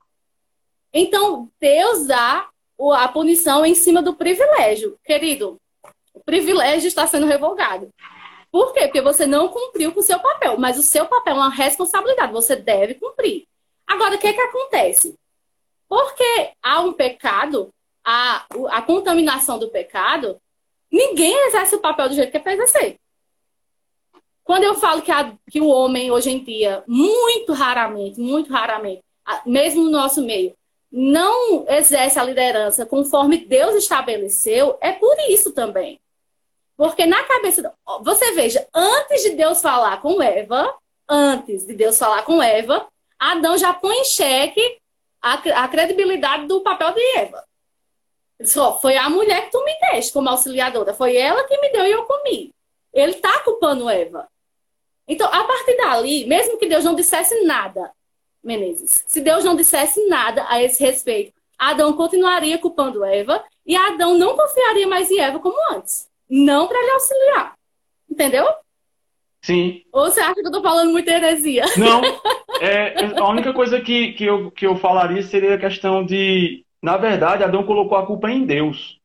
Então, Deus dá a punição em cima do privilégio. Querido, o privilégio está sendo revogado. Por quê? Porque você não cumpriu com o seu papel. Mas o seu papel é uma responsabilidade, você deve cumprir. Agora, o que, é que acontece? Porque há um pecado, a, a contaminação do pecado, ninguém exerce o papel do jeito que é para exercer. Quando eu falo que, a, que o homem, hoje em dia, muito raramente, muito raramente, mesmo no nosso meio, não exerce a liderança conforme Deus estabeleceu, é por isso também. Porque na cabeça. Você veja, antes de Deus falar com Eva, antes de Deus falar com Eva, Adão já põe em xeque a, a credibilidade do papel de Eva. Só foi a mulher que tu me deste como auxiliadora. Foi ela que me deu e eu comi. Ele está culpando Eva. Então, a partir dali, mesmo que Deus não dissesse nada, Menezes, se Deus não dissesse nada a esse respeito, Adão continuaria culpando Eva e Adão não confiaria mais em Eva como antes. Não para lhe auxiliar. Entendeu? Sim. Ou você acha que eu tô falando muita heresia? Não. É, a única coisa que, que, eu, que eu falaria seria a questão de na verdade, Adão colocou a culpa em Deus.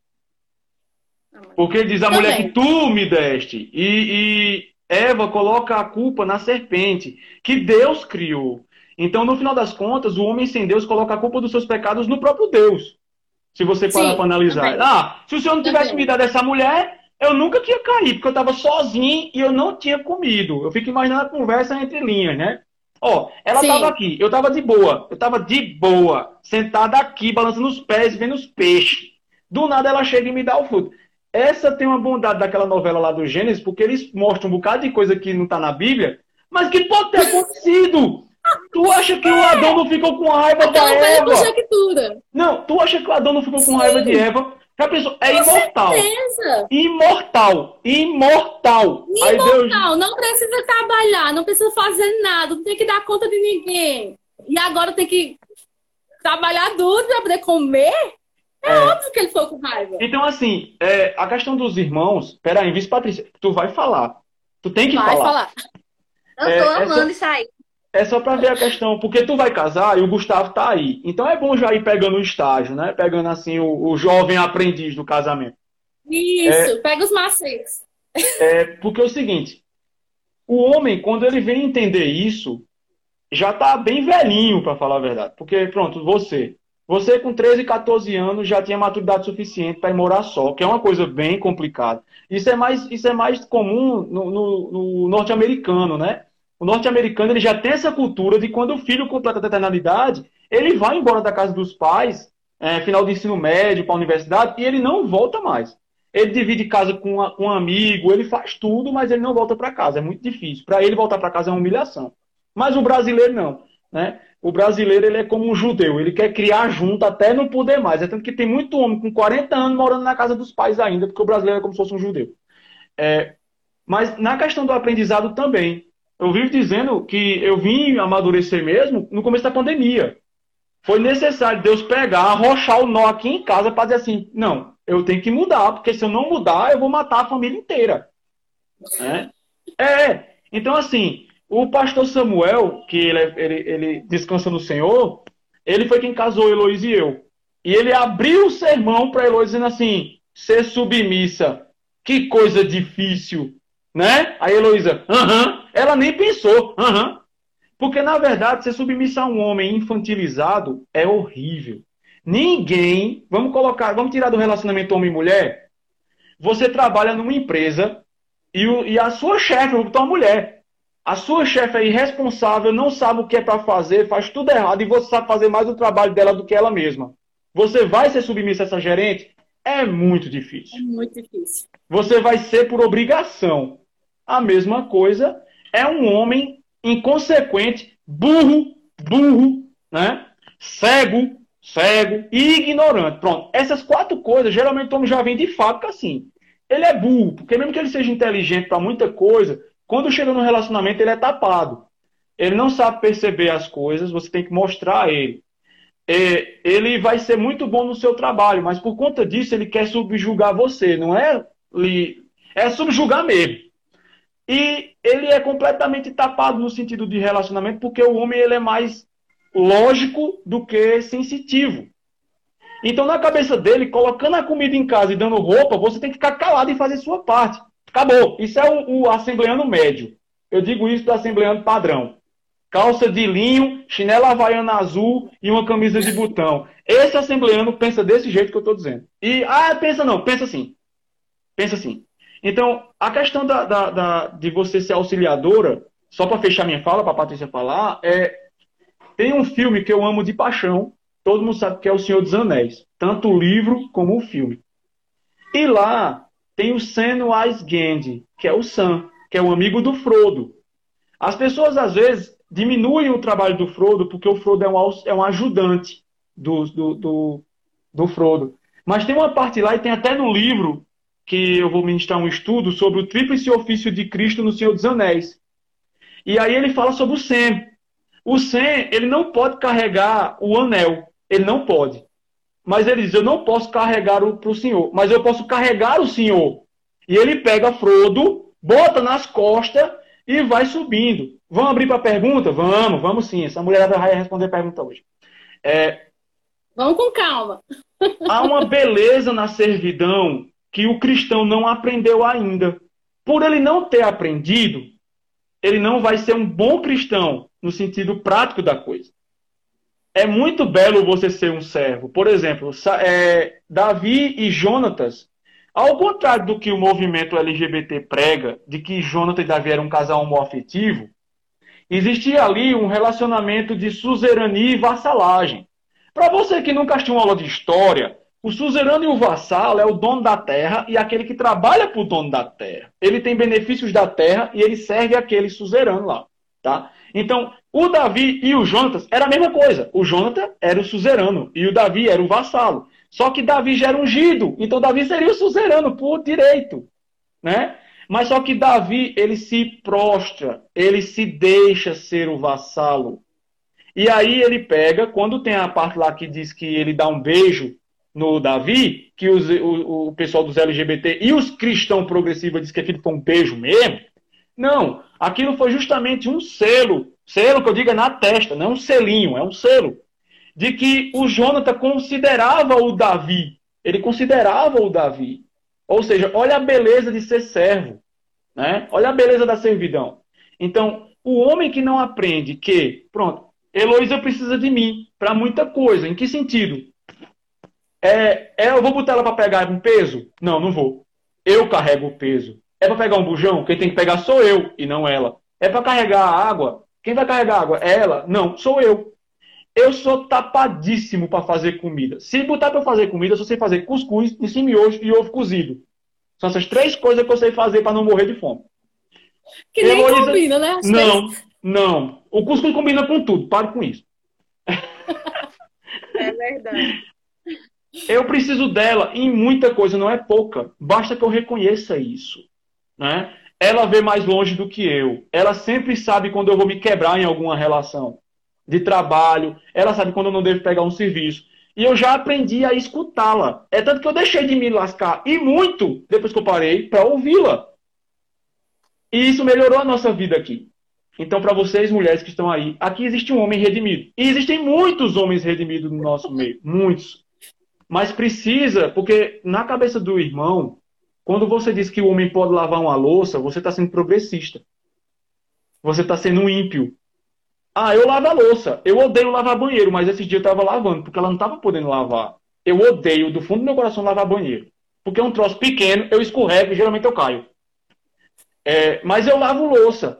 Porque ele diz a mulher que tu me deste. E, e Eva coloca a culpa na serpente, que Deus criou. Então, no final das contas, o homem sem Deus coloca a culpa dos seus pecados no próprio Deus. Se você parar para analisar. Também. Ah, se o Senhor não tivesse também. me dado essa mulher, eu nunca tinha caído, porque eu estava sozinho e eu não tinha comido. Eu fico imaginando a conversa entre linhas, né? Ó, ela estava aqui, eu estava de boa, eu estava de boa, sentada aqui, balançando os pés, vendo os peixes. Do nada ela chega e me dá o fruto. Essa tem uma bondade daquela novela lá do Gênesis, porque eles mostram um bocado de coisa que não está na Bíblia, mas que pode ter acontecido. Tu acha que o Adão não ficou com raiva da Eva? Não, tu acha que o Adão não ficou com raiva de Eva? Já pensou? É Com imortal. Certeza. Imortal. Imortal. Imortal. Deus... Não precisa trabalhar, não precisa fazer nada, não tem que dar conta de ninguém. E agora tem que trabalhar duro para poder comer? É, é, óbvio que ele foi com raiva. Então, assim, é, a questão dos irmãos. Peraí, Vice Patrícia, tu vai falar. Tu tem que vai falar. falar. Eu tô é, amando isso aí. É só para ver a questão, porque tu vai casar e o Gustavo tá aí. Então é bom já ir pegando o estágio, né? Pegando assim o, o jovem aprendiz do casamento. Isso, é, pega os macetes. É, porque é o seguinte, o homem, quando ele vem entender isso, já está bem velhinho, para falar a verdade. Porque, pronto, você. Você com 13, 14 anos já tinha maturidade suficiente para ir morar só, que é uma coisa bem complicada. Isso é mais, isso é mais comum no, no, no norte-americano, né? O norte-americano ele já tem essa cultura de quando o filho completa a eternalidade, ele vai embora da casa dos pais, é, final de ensino médio, para a universidade, e ele não volta mais. Ele divide casa com, com um amigo, ele faz tudo, mas ele não volta para casa. É muito difícil. Para ele voltar para casa é uma humilhação. Mas o brasileiro não. Né? O brasileiro ele é como um judeu, ele quer criar junto até não poder mais. É tanto que tem muito homem com 40 anos morando na casa dos pais ainda, porque o brasileiro é como se fosse um judeu. É, mas na questão do aprendizado também. Eu vivo dizendo que eu vim amadurecer mesmo no começo da pandemia. Foi necessário Deus pegar, arrochar o nó aqui em casa para dizer assim: não, eu tenho que mudar, porque se eu não mudar, eu vou matar a família inteira. É, é. então assim, o pastor Samuel, que ele, ele, ele descansa no Senhor, ele foi quem casou Heloísa e eu. E ele abriu o sermão para Heloísa dizendo assim: ser submissa, que coisa difícil, né? A Heloísa, aham, ela nem pensou, aham. Porque, na verdade, ser submissa a um homem infantilizado é horrível. Ninguém, vamos colocar, vamos tirar do relacionamento homem e mulher. Você trabalha numa empresa e, o, e a sua chefe, é uma mulher, a sua chefe é irresponsável, não sabe o que é para fazer, faz tudo errado e você sabe fazer mais o trabalho dela do que ela mesma. Você vai ser submissa a essa gerente? É muito difícil. É muito difícil. Você vai ser por obrigação. A mesma coisa é um homem inconsequente, burro, burro, né? Cego, cego e ignorante. Pronto. Essas quatro coisas, geralmente o homem já vem de fábrica assim. Ele é burro, porque mesmo que ele seja inteligente para muita coisa, quando chega no relacionamento, ele é tapado. Ele não sabe perceber as coisas, você tem que mostrar a ele. É, ele vai ser muito bom no seu trabalho, mas por conta disso ele quer subjugar você, não é? É subjugar mesmo. E ele é completamente tapado no sentido de relacionamento, porque o homem ele é mais lógico do que sensitivo. Então, na cabeça dele, colocando a comida em casa e dando roupa, você tem que ficar calado e fazer sua parte. Acabou. Isso é o, o assembleano médio. Eu digo isso do assembleano padrão. Calça de linho, chinela havaiana azul e uma camisa de botão. Esse assembleano pensa desse jeito que eu estou dizendo. E, ah, pensa não, pensa assim. Pensa assim. Então, a questão da, da, da de você ser auxiliadora, só para fechar minha fala, para a Patrícia falar, é. Tem um filme que eu amo de paixão, todo mundo sabe que é O Senhor dos Anéis, tanto o livro como o filme. E lá tem o Samwise Gamgee, que é o Sam, que é o amigo do Frodo. As pessoas, às vezes, diminuem o trabalho do Frodo porque o Frodo é um, é um ajudante do, do, do, do Frodo. Mas tem uma parte lá, e tem até no livro, que eu vou ministrar um estudo sobre o tríplice ofício de Cristo no Senhor dos Anéis. E aí ele fala sobre o Sam. O Sam, ele não pode carregar o anel. Ele não pode. Mas ele diz: Eu não posso carregar para o senhor, mas eu posso carregar o senhor. E ele pega Frodo, bota nas costas e vai subindo. Vamos abrir para a pergunta? Vamos, vamos sim. Essa mulher vai responder a pergunta hoje. É, vamos com calma. há uma beleza na servidão que o cristão não aprendeu ainda. Por ele não ter aprendido, ele não vai ser um bom cristão no sentido prático da coisa é muito belo você ser um servo. Por exemplo, é, Davi e Jonatas, ao contrário do que o movimento LGBT prega, de que Jonatas e Davi eram um casal homoafetivo, existia ali um relacionamento de suzerania e vassalagem. Para você que nunca assistiu uma aula de história, o suzerano e o vassalo é o dono da terra e aquele que trabalha para o dono da terra. Ele tem benefícios da terra e ele serve aquele suzerano lá. Tá? Então, o Davi e o Jonatas era a mesma coisa. O Jonatas era o suzerano e o Davi era o vassalo. Só que Davi já era ungido, então Davi seria o suzerano por direito, né? Mas só que Davi, ele se prostra, ele se deixa ser o vassalo. E aí ele pega, quando tem a parte lá que diz que ele dá um beijo no Davi, que os, o, o pessoal dos LGBT e os cristãos progressivos dizem que aquilo foi um beijo mesmo. Não, aquilo foi justamente um selo Selo que eu digo é na testa, não é um selinho, é um selo. De que o Jonathan considerava o Davi. Ele considerava o Davi. Ou seja, olha a beleza de ser servo. Né? Olha a beleza da servidão. Então, O homem que não aprende que, pronto, Heloísa precisa de mim para muita coisa. Em que sentido? É, é eu vou botar ela para pegar um peso? Não, não vou. Eu carrego o peso. É para pegar um bujão? Quem tem que pegar sou eu e não ela. É para carregar a água? Quem vai carregar a água? É ela? Não, sou eu. Eu sou tapadíssimo para fazer comida. Se botar para fazer comida, eu só sei fazer cuscuz, em cima miojo e ovo cozido. São essas três coisas que eu sei fazer para não morrer de fome. Que nem Heloísa... combina, né? As não, três... não. O cuscuz combina com tudo. Pare com isso. É verdade. Eu preciso dela em muita coisa, não é pouca. Basta que eu reconheça isso. Né? Ela vê mais longe do que eu. Ela sempre sabe quando eu vou me quebrar em alguma relação de trabalho. Ela sabe quando eu não devo pegar um serviço. E eu já aprendi a escutá-la. É tanto que eu deixei de me lascar e muito depois que eu parei para ouvi-la. E isso melhorou a nossa vida aqui. Então, para vocês, mulheres que estão aí, aqui existe um homem redimido. E existem muitos homens redimidos no nosso meio. Muitos. Mas precisa, porque na cabeça do irmão, quando você diz que o homem pode lavar uma louça, você está sendo progressista. Você está sendo ímpio. Ah, eu lavo a louça. Eu odeio lavar banheiro, mas esse dia eu estava lavando, porque ela não estava podendo lavar. Eu odeio, do fundo do meu coração, lavar banheiro. Porque é um troço pequeno, eu escorrego e geralmente eu caio. É, mas eu lavo louça.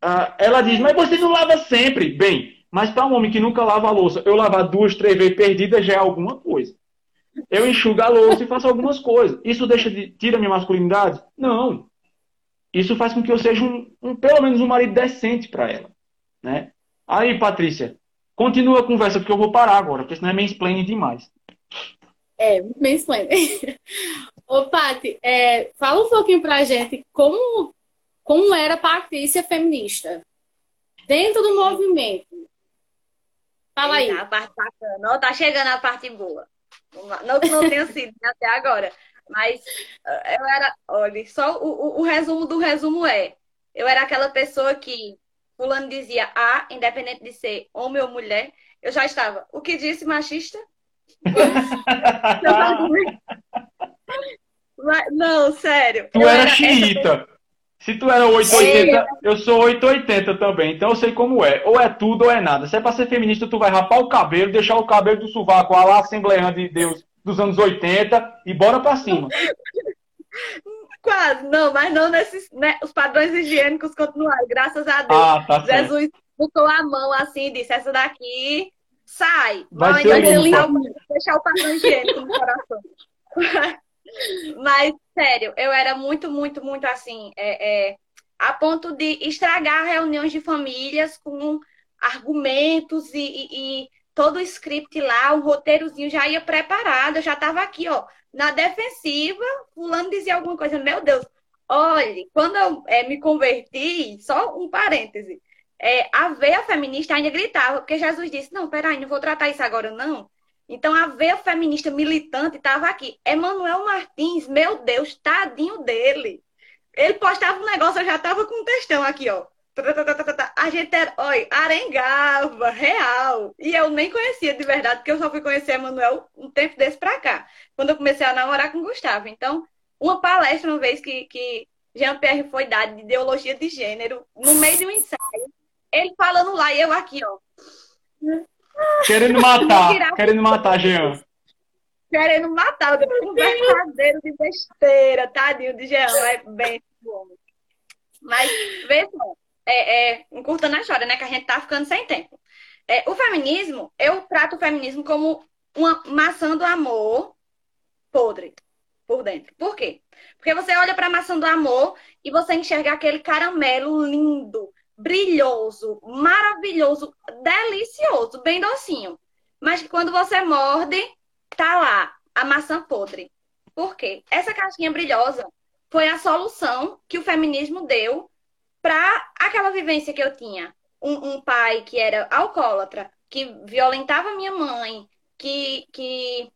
Ah, ela diz, mas você não lava sempre. Bem, mas para um homem que nunca lava a louça, eu lavar duas, três vezes perdida já é alguma coisa. Eu enxugo a louça e faço algumas coisas. Isso deixa de tira minha masculinidade? Não. Isso faz com que eu seja um, um pelo menos um marido decente para ela, né? Aí, Patrícia, continua a conversa, porque eu vou parar agora, porque senão é mansplaining demais. É, mansplaining. Ô, Pati, é, fala um pouquinho pra gente como, como era a Patrícia feminista dentro do movimento. Fala aí. A parte bacana. tá chegando a parte boa. Não que não tenha sido né, até agora. Mas eh, eu era, olha, só o, o, o resumo do resumo é: eu era aquela pessoa que Fulano dizia A, independente de ser homem ou mulher, eu já estava. O que disse machista? não, sério. Tu era, era xiita. Se tu era 880, eu sou 880 também. Então eu sei como é. Ou é tudo ou é nada. Se é pra ser feminista, tu vai rapar o cabelo, deixar o cabelo do sovaco lá, a Assembleia de Deus dos anos 80 e bora pra cima. Quase, não, mas não nesses. Né, os padrões higiênicos continuaram, graças a Deus. Ah, tá Jesus botou a mão assim e disse: essa daqui sai. Vai ser deixar, deixar o padrão higiênico no coração. mas, sério, eu era muito, muito, muito assim. É, é, a ponto de estragar reuniões de famílias com argumentos e, e, e todo o script lá, um roteirozinho já ia preparado, eu já estava aqui, ó, na defensiva, fulano dizia alguma coisa, meu Deus, olhe, quando eu é, me converti, só um parêntese, é, a veia feminista ainda gritava, porque Jesus disse, não, peraí, não vou tratar isso agora, não. Então, a veia feminista militante estava aqui. Emanuel Martins, meu Deus, tadinho dele. Ele postava um negócio, eu já estava com um textão aqui, ó. A gente era, olha, arengava, real. E eu nem conhecia de verdade, porque eu só fui conhecer Emanuel um tempo desse pra cá, quando eu comecei a namorar com o Gustavo. Então, uma palestra, uma vez que, que Jean-Pierre foi dado de ideologia de gênero, no meio de um ensaio, ele falando lá e eu aqui, ó. Querendo matar, querendo matar, Jean. Querendo matar, um verdadeiro de besteira, tadinho de Jean, é bem bom. Mas, vê só, é, é, encurtando a história, né? Que a gente tá ficando sem tempo. É, o feminismo, eu trato o feminismo como uma maçã do amor podre por dentro. Por quê? Porque você olha para a maçã do amor e você enxerga aquele caramelo lindo, brilhoso, maravilhoso, delicioso, bem docinho. Mas que quando você morde, tá lá a maçã podre. Por quê? Essa caixinha brilhosa foi a solução que o feminismo deu para aquela vivência que eu tinha. Um, um, pai que era alcoólatra, que violentava minha mãe, que, que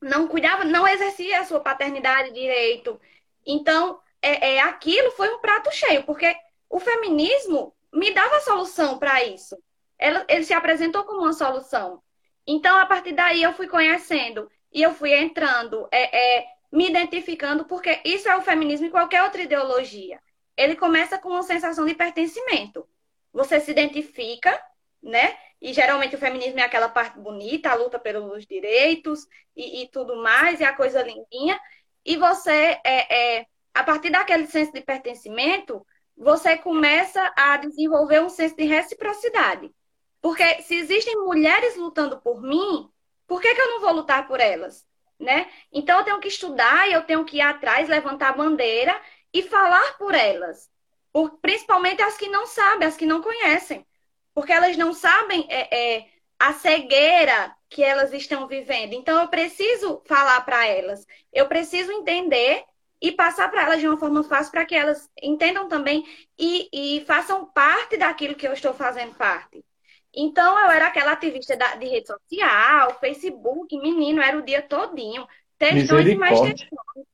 não cuidava, não exercia a sua paternidade direito. Então, é, é, aquilo foi um prato cheio, porque o feminismo me dava solução para isso. Ele, ele se apresentou como uma solução. Então, a partir daí, eu fui conhecendo e eu fui entrando, é, é, me identificando, porque isso é o feminismo em qualquer outra ideologia ele começa com uma sensação de pertencimento. você se identifica, né? E geralmente o feminismo é aquela parte bonita, a luta pelos direitos e, e tudo mais, e a coisa lindinha. E você, é, é, a partir daquele senso de pertencimento, você começa a desenvolver um senso de reciprocidade. Porque se existem mulheres lutando por mim, por que, que eu não vou lutar por elas? Né? Então eu tenho que estudar, eu tenho que ir atrás, levantar a bandeira e falar por elas. Por, principalmente as que não sabem, as que não conhecem. Porque elas não sabem é, é, a cegueira que elas estão vivendo. Então eu preciso falar para elas. Eu preciso entender e passar para elas de uma forma fácil para que elas entendam também e, e, façam parte daquilo que eu estou fazendo parte. Então, eu era aquela ativista da, de rede social, Facebook, menino, era o dia todinho. Textões e mais textões.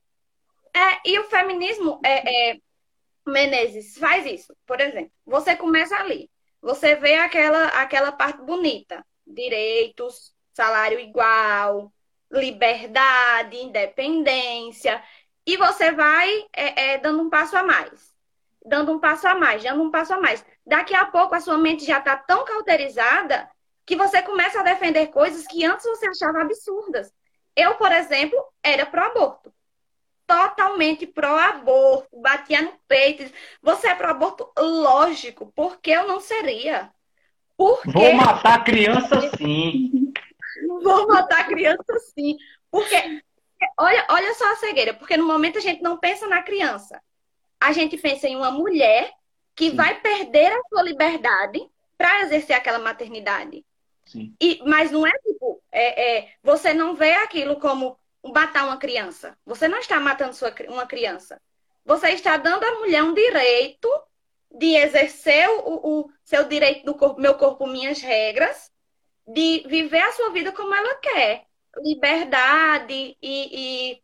É, e o feminismo, é, é, Menezes, faz isso. Por exemplo, você começa ali. Você vê aquela, aquela parte bonita. Direitos, salário igual, liberdade, independência. E você vai é, é, dando um passo a mais. Dando um passo a mais, dando um passo a mais. Daqui a pouco a sua mente já está tão cauterizada que você começa a defender coisas que antes você achava absurdas. Eu, por exemplo, era pró-aborto. Totalmente pró-aborto. Batia no peito. Você é pró-aborto? Lógico. Porque eu não seria. Porque... Vou matar criança sim. Vou matar criança sim. Porque olha, olha só a cegueira, porque no momento a gente não pensa na criança. A gente pensa em uma mulher que Sim. vai perder a sua liberdade para exercer aquela maternidade. Sim. E, mas não é tipo, é, é, você não vê aquilo como matar uma criança. Você não está matando sua, uma criança. Você está dando à mulher um direito de exercer o, o seu direito do corpo, meu corpo, minhas regras, de viver a sua vida como ela quer liberdade e, e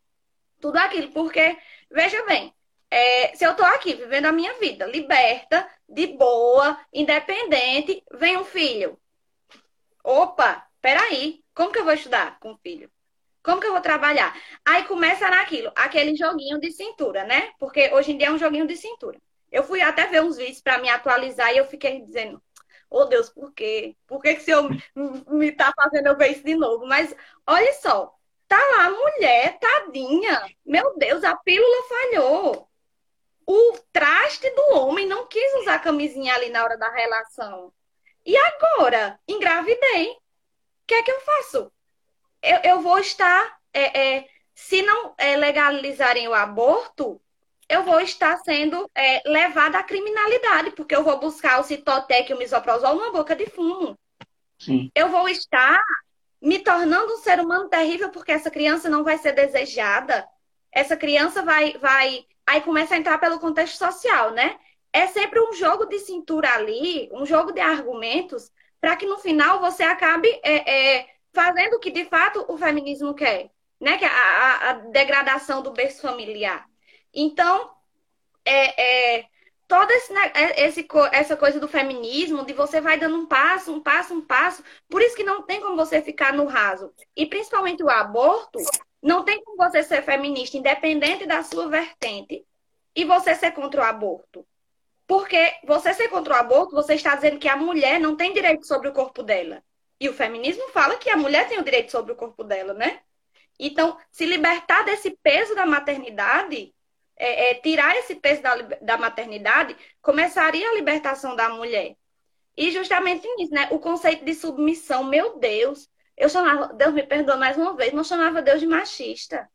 tudo aquilo. Porque, veja bem, é, se eu estou aqui vivendo a minha vida liberta, de boa, independente, vem um filho. Opa, peraí, como que eu vou estudar com o filho? Como que eu vou trabalhar? Aí começa naquilo, aquele joguinho de cintura, né? Porque hoje em dia é um joguinho de cintura. Eu fui até ver uns vídeos para me atualizar e eu fiquei dizendo, oh Deus, por quê? Por que, que o Senhor me tá fazendo eu ver isso de novo? Mas olha só, tá lá a mulher, tadinha. Meu Deus, a pílula falhou. O traste do homem não quis usar camisinha ali na hora da relação. E agora? Engravidei. O que é que eu faço? Eu, eu vou estar. É, é, se não é, legalizarem o aborto, eu vou estar sendo é, levada à criminalidade, porque eu vou buscar o citotec e o misoprostol numa boca de fumo. Sim. Eu vou estar me tornando um ser humano terrível porque essa criança não vai ser desejada. Essa criança vai, vai, aí começa a entrar pelo contexto social, né? É sempre um jogo de cintura ali, um jogo de argumentos, para que no final você acabe é, é, fazendo o que de fato o feminismo quer, né? Que é a, a, a degradação do berço familiar. Então, é, é toda esse, é, essa coisa do feminismo, de você vai dando um passo, um passo, um passo. Por isso que não tem como você ficar no raso. E principalmente o aborto, não tem como você ser feminista, independente da sua vertente, e você ser contra o aborto. Porque você ser contra o aborto, você está dizendo que a mulher não tem direito sobre o corpo dela. E o feminismo fala que a mulher tem o direito sobre o corpo dela, né? Então, se libertar desse peso da maternidade é, é, tirar esse peso da, da maternidade, começaria a libertação da mulher. E justamente nisso, né? O conceito de submissão, meu Deus, eu chamava, Deus me perdoa mais uma vez, não chamava Deus de machista.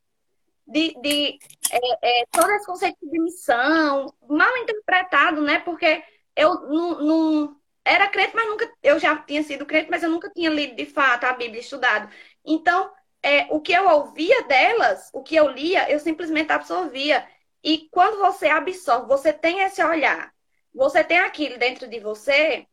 De, de é, é, todo esse conceito de missão, mal interpretado, né? Porque eu não, não, era crente, mas nunca. Eu já tinha sido crente, mas eu nunca tinha lido de fato a Bíblia, estudado. Então, é, o que eu ouvia delas, o que eu lia, eu simplesmente absorvia. E quando você absorve, você tem esse olhar, você tem aquilo dentro de você,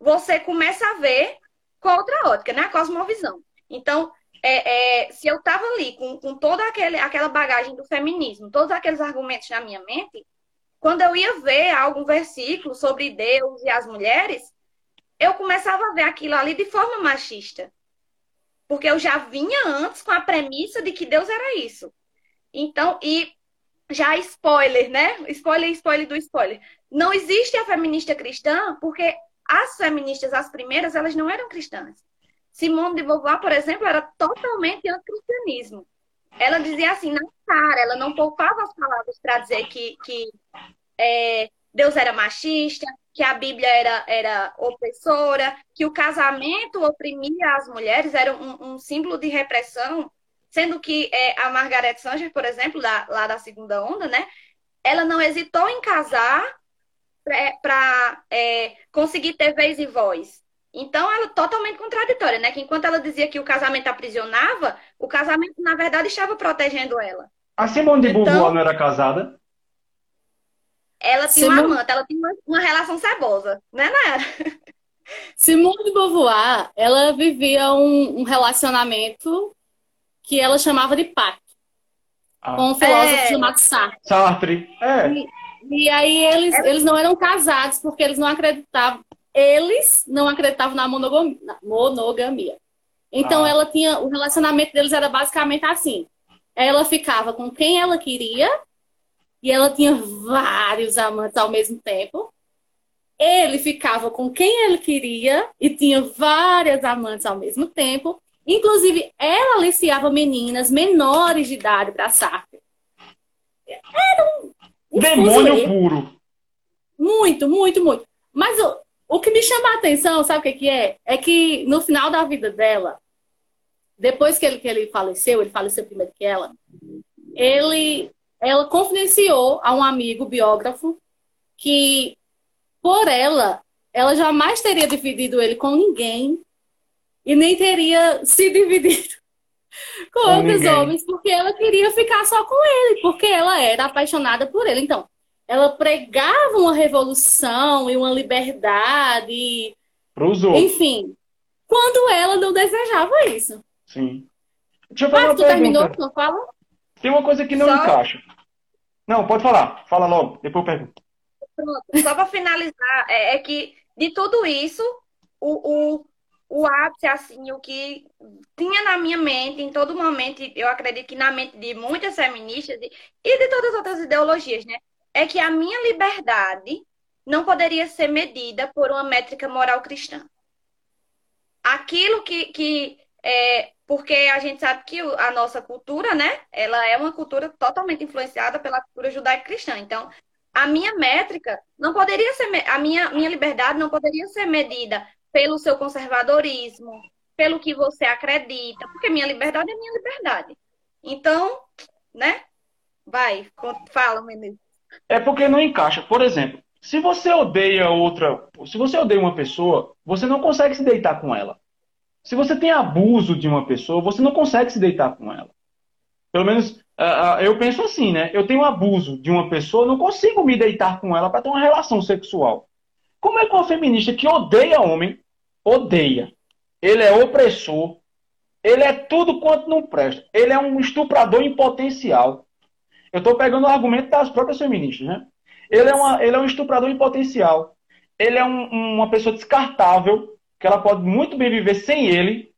você começa a ver com outra ótica, né? A cosmovisão. Então, é, é, se eu estava ali com, com toda aquele, aquela bagagem do feminismo, todos aqueles argumentos na minha mente, quando eu ia ver algum versículo sobre Deus e as mulheres, eu começava a ver aquilo ali de forma machista. Porque eu já vinha antes com a premissa de que Deus era isso. Então, e já spoiler, né? Spoiler, spoiler do spoiler. Não existe a feminista cristã porque as feministas, as primeiras, elas não eram cristãs. Simone de Beauvoir, por exemplo, era totalmente anticristianismo. Ela dizia assim, na cara, ela não poupava as palavras para dizer que, que é, Deus era machista, que a Bíblia era, era opressora, que o casamento oprimia as mulheres, era um, um símbolo de repressão, sendo que é, a Margaret Sanger, por exemplo, da, lá da segunda onda, né, ela não hesitou em casar para é, conseguir ter vez e voz. Então, ela é totalmente contraditória, né? Que enquanto ela dizia que o casamento aprisionava, o casamento, na verdade, estava protegendo ela. A Simone de Beauvoir então, não era casada? Ela tinha Simone... uma amante, ela tinha uma, uma relação cebosa, né, Nara? Simone de Beauvoir, ela vivia um, um relacionamento que ela chamava de pacto ah. com um filósofo é... chamado Sartre. Sartre, é. E, e aí eles, é... eles não eram casados porque eles não acreditavam, eles não acreditavam na monogamia. Na monogamia. Então ah. ela tinha, o relacionamento deles era basicamente assim. Ela ficava com quem ela queria e ela tinha vários amantes ao mesmo tempo. Ele ficava com quem ele queria e tinha várias amantes ao mesmo tempo. Inclusive, ela aliciava meninas menores de idade para Sartre. Era um, um demônio puro. Muito, muito, muito. Mas o, o que me chama a atenção, sabe o que, que é? É que no final da vida dela, depois que ele, que ele faleceu, ele faleceu primeiro que ela, ele ela confidenciou a um amigo biógrafo que, por ela, ela jamais teria dividido ele com ninguém e nem teria se dividido com, com outros ninguém. homens, porque ela queria ficar só com ele, porque ela era apaixonada por ele. Então, ela pregava uma revolução e uma liberdade. Pros outros. Enfim, quando ela não desejava isso. Sim. Deixa eu fazer Mas tu pergunta. terminou? Não fala? Tem uma coisa que não só... encaixa. Não, pode falar. Fala logo, depois eu pergunto. Pronto, só para finalizar, é, é, que de tudo isso, o, o, o ápice, assim, o que tinha na minha mente, em todo momento, eu acredito que na mente de muitas feministas e, de todas as outras ideologias, né? É que a minha liberdade não poderia ser medida por uma métrica moral cristã. Aquilo que, que é, porque a gente sabe que a nossa cultura, né, ela é uma cultura totalmente influenciada pela cultura judaico-cristã. Então, a minha métrica não poderia ser, a minha, minha liberdade não poderia ser medida pelo seu conservadorismo, pelo que você acredita, porque minha liberdade é minha liberdade. Então, né, vai, fala, menino. É porque não encaixa. Por exemplo, se você odeia outra, se você odeia uma pessoa, você não consegue se deitar com ela. Se você tem abuso de uma pessoa, você não consegue se deitar com ela. Pelo menos uh, eu penso assim, né? Eu tenho abuso de uma pessoa, não consigo me deitar com ela para ter uma relação sexual. Como é que uma feminista que odeia homem, odeia, ele é opressor, ele é tudo quanto não presta, ele é um estuprador em potencial. Eu estou pegando o argumento das próprias feministas, né? Ele é, uma, ele é um estuprador em potencial. Ele é um, uma pessoa descartável que ela pode muito bem viver sem ele,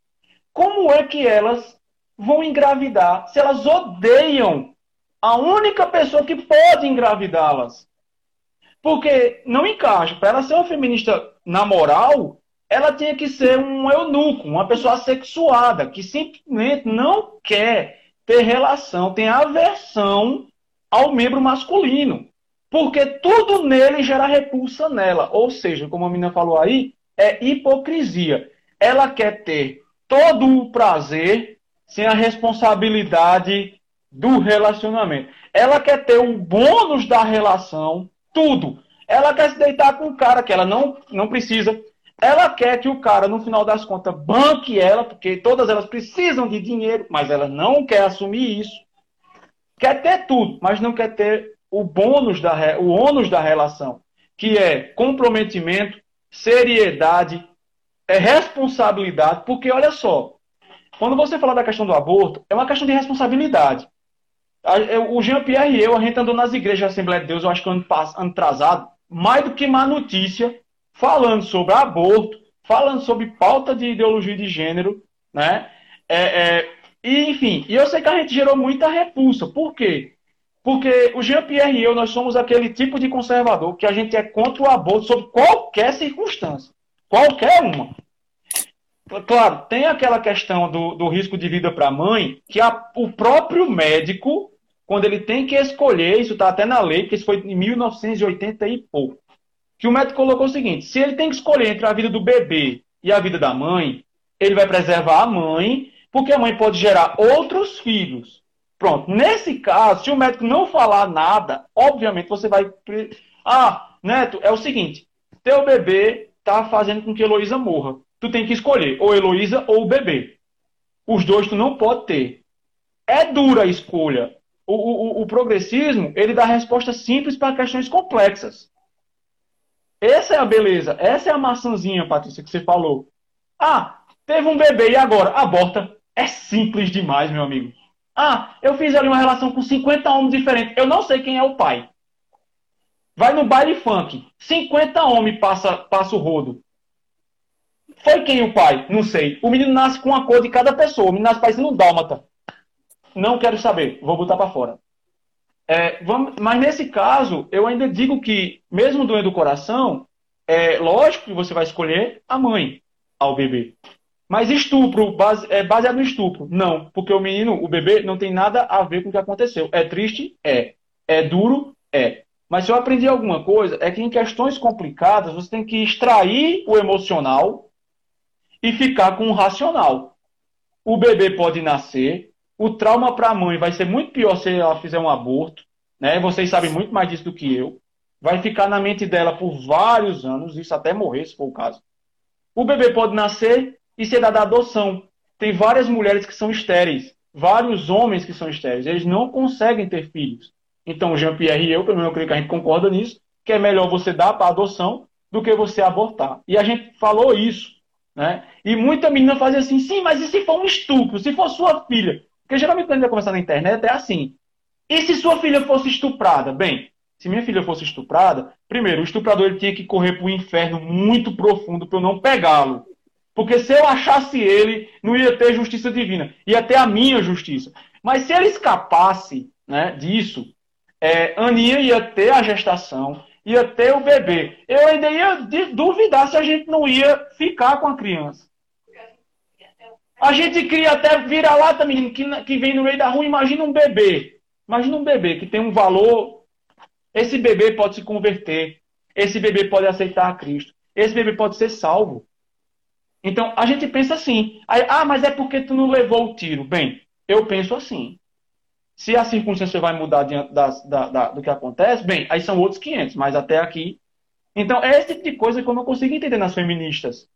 como é que elas vão engravidar se elas odeiam a única pessoa que pode engravidá-las? Porque não encaixa. Para ela ser uma feminista na moral, ela tinha que ser um eunuco, uma pessoa assexuada, que simplesmente não quer ter relação, tem aversão ao membro masculino. Porque tudo nele gera repulsa nela. Ou seja, como a menina falou aí, é hipocrisia. Ela quer ter todo o prazer sem a responsabilidade do relacionamento. Ela quer ter o bônus da relação, tudo. Ela quer se deitar com o cara que ela não, não precisa. Ela quer que o cara, no final das contas, banque ela, porque todas elas precisam de dinheiro, mas ela não quer assumir isso. Quer ter tudo, mas não quer ter o bônus da o ônus da relação, que é comprometimento, seriedade, é responsabilidade, porque olha só, quando você fala da questão do aborto, é uma questão de responsabilidade. O Jean-Pierre e eu, a gente andou nas igrejas da Assembleia de Deus, eu acho que ano, ano atrasado, mais do que má notícia, falando sobre aborto, falando sobre pauta de ideologia de gênero, né? É, é, e, enfim, e eu sei que a gente gerou muita repulsa. Por quê? Porque o Jean-Pierre e eu, nós somos aquele tipo de conservador que a gente é contra o aborto sob qualquer circunstância. Qualquer uma. Claro, tem aquela questão do, do risco de vida para a mãe, que a, o próprio médico, quando ele tem que escolher, isso está até na lei, porque isso foi em 1980 e pouco, que o médico colocou o seguinte: se ele tem que escolher entre a vida do bebê e a vida da mãe, ele vai preservar a mãe, porque a mãe pode gerar outros filhos. Pronto. Nesse caso, se o médico não falar nada, obviamente você vai. Ah, Neto, é o seguinte: teu bebê está fazendo com que Heloísa morra tu tem que escolher ou Heloísa ou o bebê. Os dois tu não pode ter. É dura a escolha. O, o, o progressismo, ele dá respostas simples para questões complexas. Essa é a beleza. Essa é a maçãzinha, Patrícia, que você falou. Ah, teve um bebê e agora? Aborta. É simples demais, meu amigo. Ah, eu fiz ali uma relação com 50 homens diferentes. Eu não sei quem é o pai. Vai no baile funk. 50 homens passa, passa o rodo. Foi quem o pai? Não sei. O menino nasce com a cor de cada pessoa. O menino nasce parecendo um dálmata. Não quero saber. Vou botar para fora. É, vamos, mas nesse caso, eu ainda digo que, mesmo doendo do coração, é lógico que você vai escolher a mãe ao bebê. Mas estupro, base, é baseado no estupro? Não, porque o menino, o bebê, não tem nada a ver com o que aconteceu. É triste? É. É duro? É. Mas se eu aprendi alguma coisa, é que em questões complicadas você tem que extrair o emocional e ficar com o racional. O bebê pode nascer, o trauma para a mãe vai ser muito pior se ela fizer um aborto, né? Vocês sabem muito mais disso do que eu. Vai ficar na mente dela por vários anos, isso até morrer, se for o caso. O bebê pode nascer e ser dado à adoção. Tem várias mulheres que são estéreis, vários homens que são estéreis. Eles não conseguem ter filhos. Então, Jean-Pierre e eu, pelo menos eu creio que a gente concorda nisso, que é melhor você dar para adoção do que você abortar. E a gente falou isso né? E muita menina fazia assim, sim, mas e se for um estupro? Se for sua filha? Porque geralmente quando a gente vai conversar na internet é assim. E se sua filha fosse estuprada? Bem, se minha filha fosse estuprada, primeiro, o estuprador ele tinha que correr para o inferno muito profundo para eu não pegá-lo. Porque se eu achasse ele, não ia ter justiça divina, ia ter a minha justiça. Mas se ele escapasse né, disso, é, Aninha ia ter a gestação, ia ter o bebê. Eu ainda ia duvidar se a gente não ia ficar com a criança. A gente cria até vira-lata, menino, que, que vem no meio da rua. Imagina um bebê. Imagina um bebê que tem um valor. Esse bebê pode se converter. Esse bebê pode aceitar a Cristo. Esse bebê pode ser salvo. Então, a gente pensa assim. Aí, ah, mas é porque tu não levou o tiro. Bem, eu penso assim. Se a circunstância vai mudar diante da, da, da, do que acontece, bem, aí são outros 500, mas até aqui. Então, é esse tipo de coisa que eu não consigo entender nas feministas.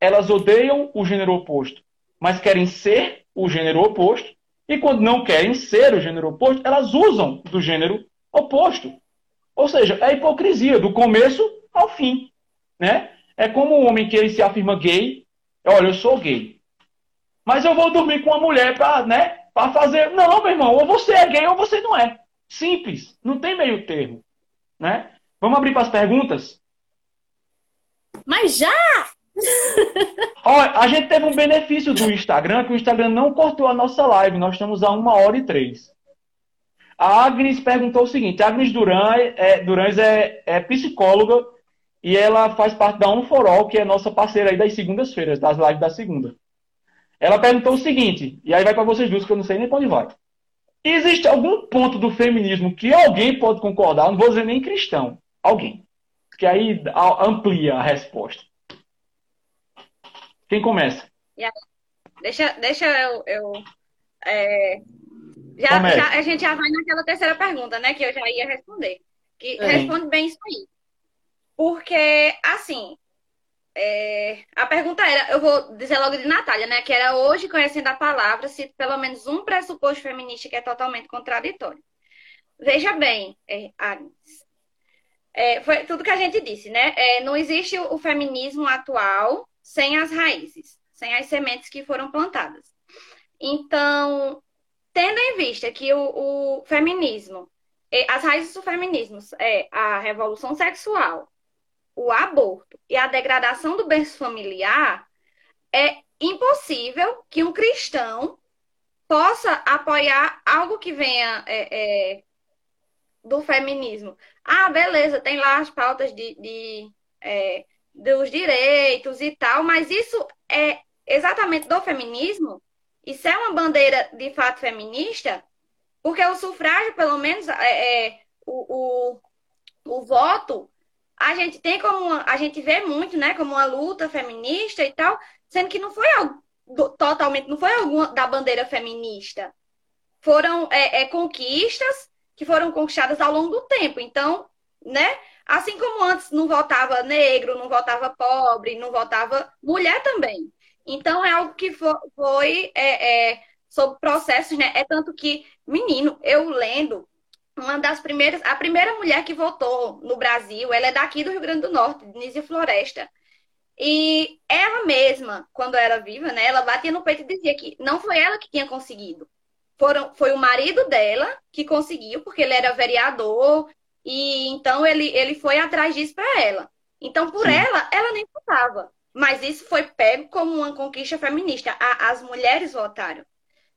Elas odeiam o gênero oposto, mas querem ser o gênero oposto, e quando não querem ser o gênero oposto, elas usam do gênero oposto. Ou seja, é hipocrisia, do começo ao fim. Né? É como um homem que ele se afirma gay, olha, eu sou gay. Mas eu vou dormir com uma mulher para né, para fazer. Não, meu irmão, ou você é gay ou você não é. Simples. Não tem meio termo. Né? Vamos abrir para as perguntas? Mas já! Olha, a gente teve um benefício do Instagram, que o Instagram não cortou a nossa live. Nós estamos a uma hora e três. A Agnes perguntou o seguinte: a Agnes Duran é, Durães é, é psicóloga e ela faz parte da Unforol, que é nossa parceira aí das segundas-feiras, das lives da segunda. Ela perguntou o seguinte, e aí vai para vocês duas, que eu não sei nem para onde vai. Existe algum ponto do feminismo que alguém pode concordar, não vou dizer nem cristão, alguém, que aí amplia a resposta. Quem começa? Deixa, deixa eu. eu é, já, já, a gente já vai naquela terceira pergunta, né? Que eu já ia responder. Que é. responde bem isso aí. Porque, assim, é, a pergunta era, eu vou dizer logo de Natália, né? Que era hoje, conhecendo a palavra, se pelo menos um pressuposto feminista que é totalmente contraditório. Veja bem, é, Agnes. É, foi tudo que a gente disse, né? É, não existe o feminismo atual sem as raízes, sem as sementes que foram plantadas. Então, tendo em vista que o, o feminismo, as raízes do feminismo é a revolução sexual, o aborto e a degradação do berço familiar, é impossível que um cristão possa apoiar algo que venha é, é, do feminismo. Ah, beleza, tem lá as pautas de, de é, dos direitos e tal, mas isso é exatamente do feminismo? Isso é uma bandeira de fato feminista? Porque o sufrágio, pelo menos, é, é o, o, o voto, a gente tem como a gente vê muito, né, como uma luta feminista e tal, sendo que não foi algo totalmente, não foi alguma da bandeira feminista. Foram é, é, conquistas que foram conquistadas ao longo do tempo. Então, né? Assim como antes não votava negro, não votava pobre, não votava mulher também. Então é algo que foi, é, é, sobre processos, né? É tanto que, menino, eu lendo, uma das primeiras, a primeira mulher que votou no Brasil, ela é daqui do Rio Grande do Norte, Denise Floresta. E ela mesma, quando era viva, né, ela batia no peito e dizia que não foi ela que tinha conseguido. Foram, foi o marido dela que conseguiu, porque ele era vereador, e então ele, ele foi atrás disso para ela. Então, por Sim. ela, ela nem votava. Mas isso foi pego como uma conquista feminista. A, as mulheres votaram.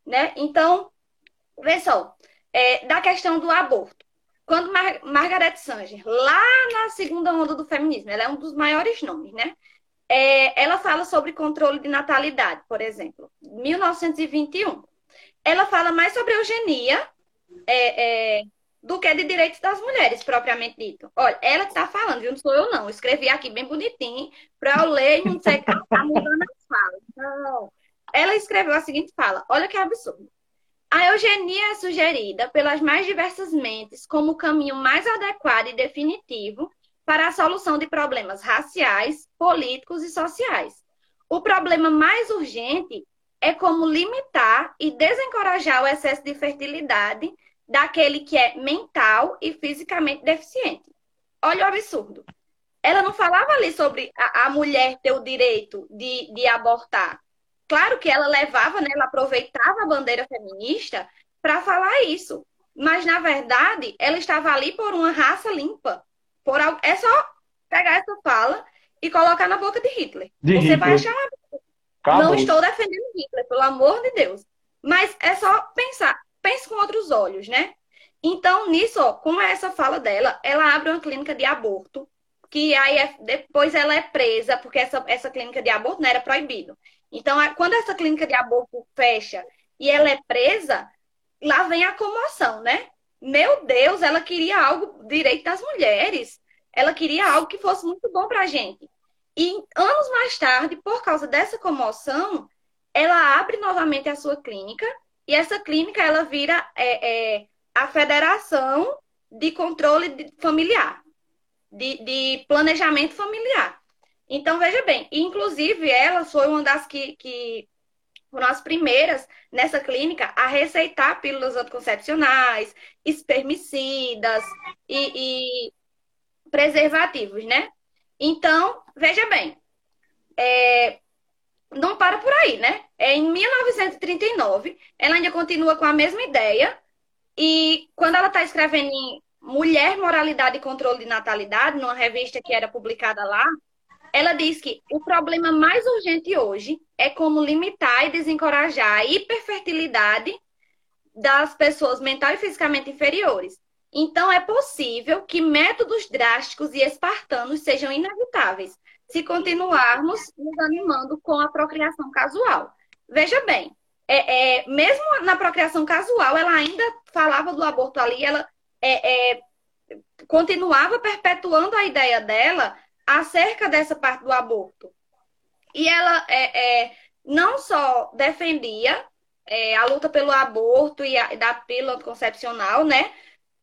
Né? Então, vê só, é, da questão do aborto. Quando Mar Margaret Sanger, lá na segunda onda do feminismo, ela é um dos maiores nomes, né? É, ela fala sobre controle de natalidade, por exemplo, 1921. Ela fala mais sobre eugenia é, é, do que de direitos das mulheres, propriamente dito. Olha, ela está falando, viu? Não sou eu, não. Eu escrevi aqui bem bonitinho para eu ler e não sei que está mudando as falas. Não. Ela escreveu a seguinte fala: olha que absurdo. A eugenia é sugerida pelas mais diversas mentes como o caminho mais adequado e definitivo para a solução de problemas raciais, políticos e sociais. O problema mais urgente é como limitar e desencorajar o excesso de fertilidade daquele que é mental e fisicamente deficiente. Olha o absurdo. Ela não falava ali sobre a, a mulher ter o direito de, de abortar. Claro que ela levava, né, ela aproveitava a bandeira feminista para falar isso. Mas, na verdade, ela estava ali por uma raça limpa. Por algo... É só pegar essa fala e colocar na boca de Hitler. De Você Hitler. vai achar. Acabou. Não estou defendendo Hitler, pelo amor de Deus. Mas é só pensar. Pense com outros olhos, né? Então, nisso, ó, com essa fala dela, ela abre uma clínica de aborto, que aí é, depois ela é presa, porque essa, essa clínica de aborto não era proibido. Então, quando essa clínica de aborto fecha e ela é presa, lá vem a comoção, né? Meu Deus, ela queria algo direito das mulheres. Ela queria algo que fosse muito bom para a gente. E anos mais tarde, por causa dessa comoção, ela abre novamente a sua clínica e essa clínica ela vira é, é, a Federação de Controle Familiar, de, de Planejamento Familiar. Então, veja bem, inclusive ela foi uma das que, que foram as primeiras nessa clínica a receitar pílulas anticoncepcionais, espermicidas e, e preservativos, né? Então, veja bem, é, não para por aí, né? É, em 1939, ela ainda continua com a mesma ideia, e quando ela está escrevendo em Mulher, Moralidade e Controle de Natalidade, numa revista que era publicada lá, ela diz que o problema mais urgente hoje é como limitar e desencorajar a hiperfertilidade das pessoas mental e fisicamente inferiores. Então, é possível que métodos drásticos e espartanos sejam inevitáveis se continuarmos nos animando com a procriação casual. Veja bem, é, é, mesmo na procriação casual, ela ainda falava do aborto ali, ela é, é continuava perpetuando a ideia dela acerca dessa parte do aborto. E ela é, é não só defendia a luta pelo aborto e, a, da pílula anticoncepcional, né?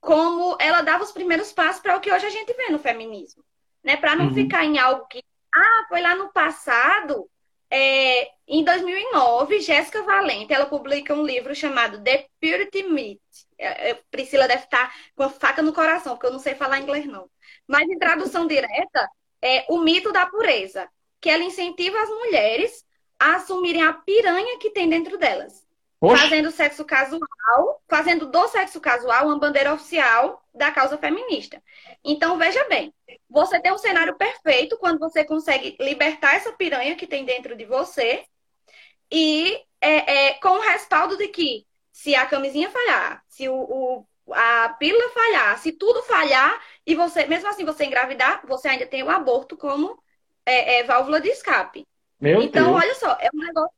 Como ela dava os primeiros passos para o que hoje a gente vê no feminismo. Né? Para não uhum. ficar em algo que, ah, foi lá no passado, é, em 2009, Jéssica Valente, ela publica um livro chamado The Purity Myth. É, é, Priscila deve estar com a faca no coração, porque eu não sei falar inglês, não. Mas em tradução direta, é o mito da pureza, que ela incentiva as mulheres a assumirem a piranha que tem dentro delas. Oxe. Fazendo sexo casual, fazendo do sexo casual uma bandeira oficial da causa feminista. Então, veja bem, você tem um cenário perfeito quando você consegue libertar essa piranha que tem dentro de você e é, é, com o respaldo de que se a camisinha falhar, se o, o a pílula falhar, se tudo falhar e você, mesmo assim, você engravidar, você ainda tem o aborto como é, é válvula de escape. Meu então, Deus. olha só, é um negócio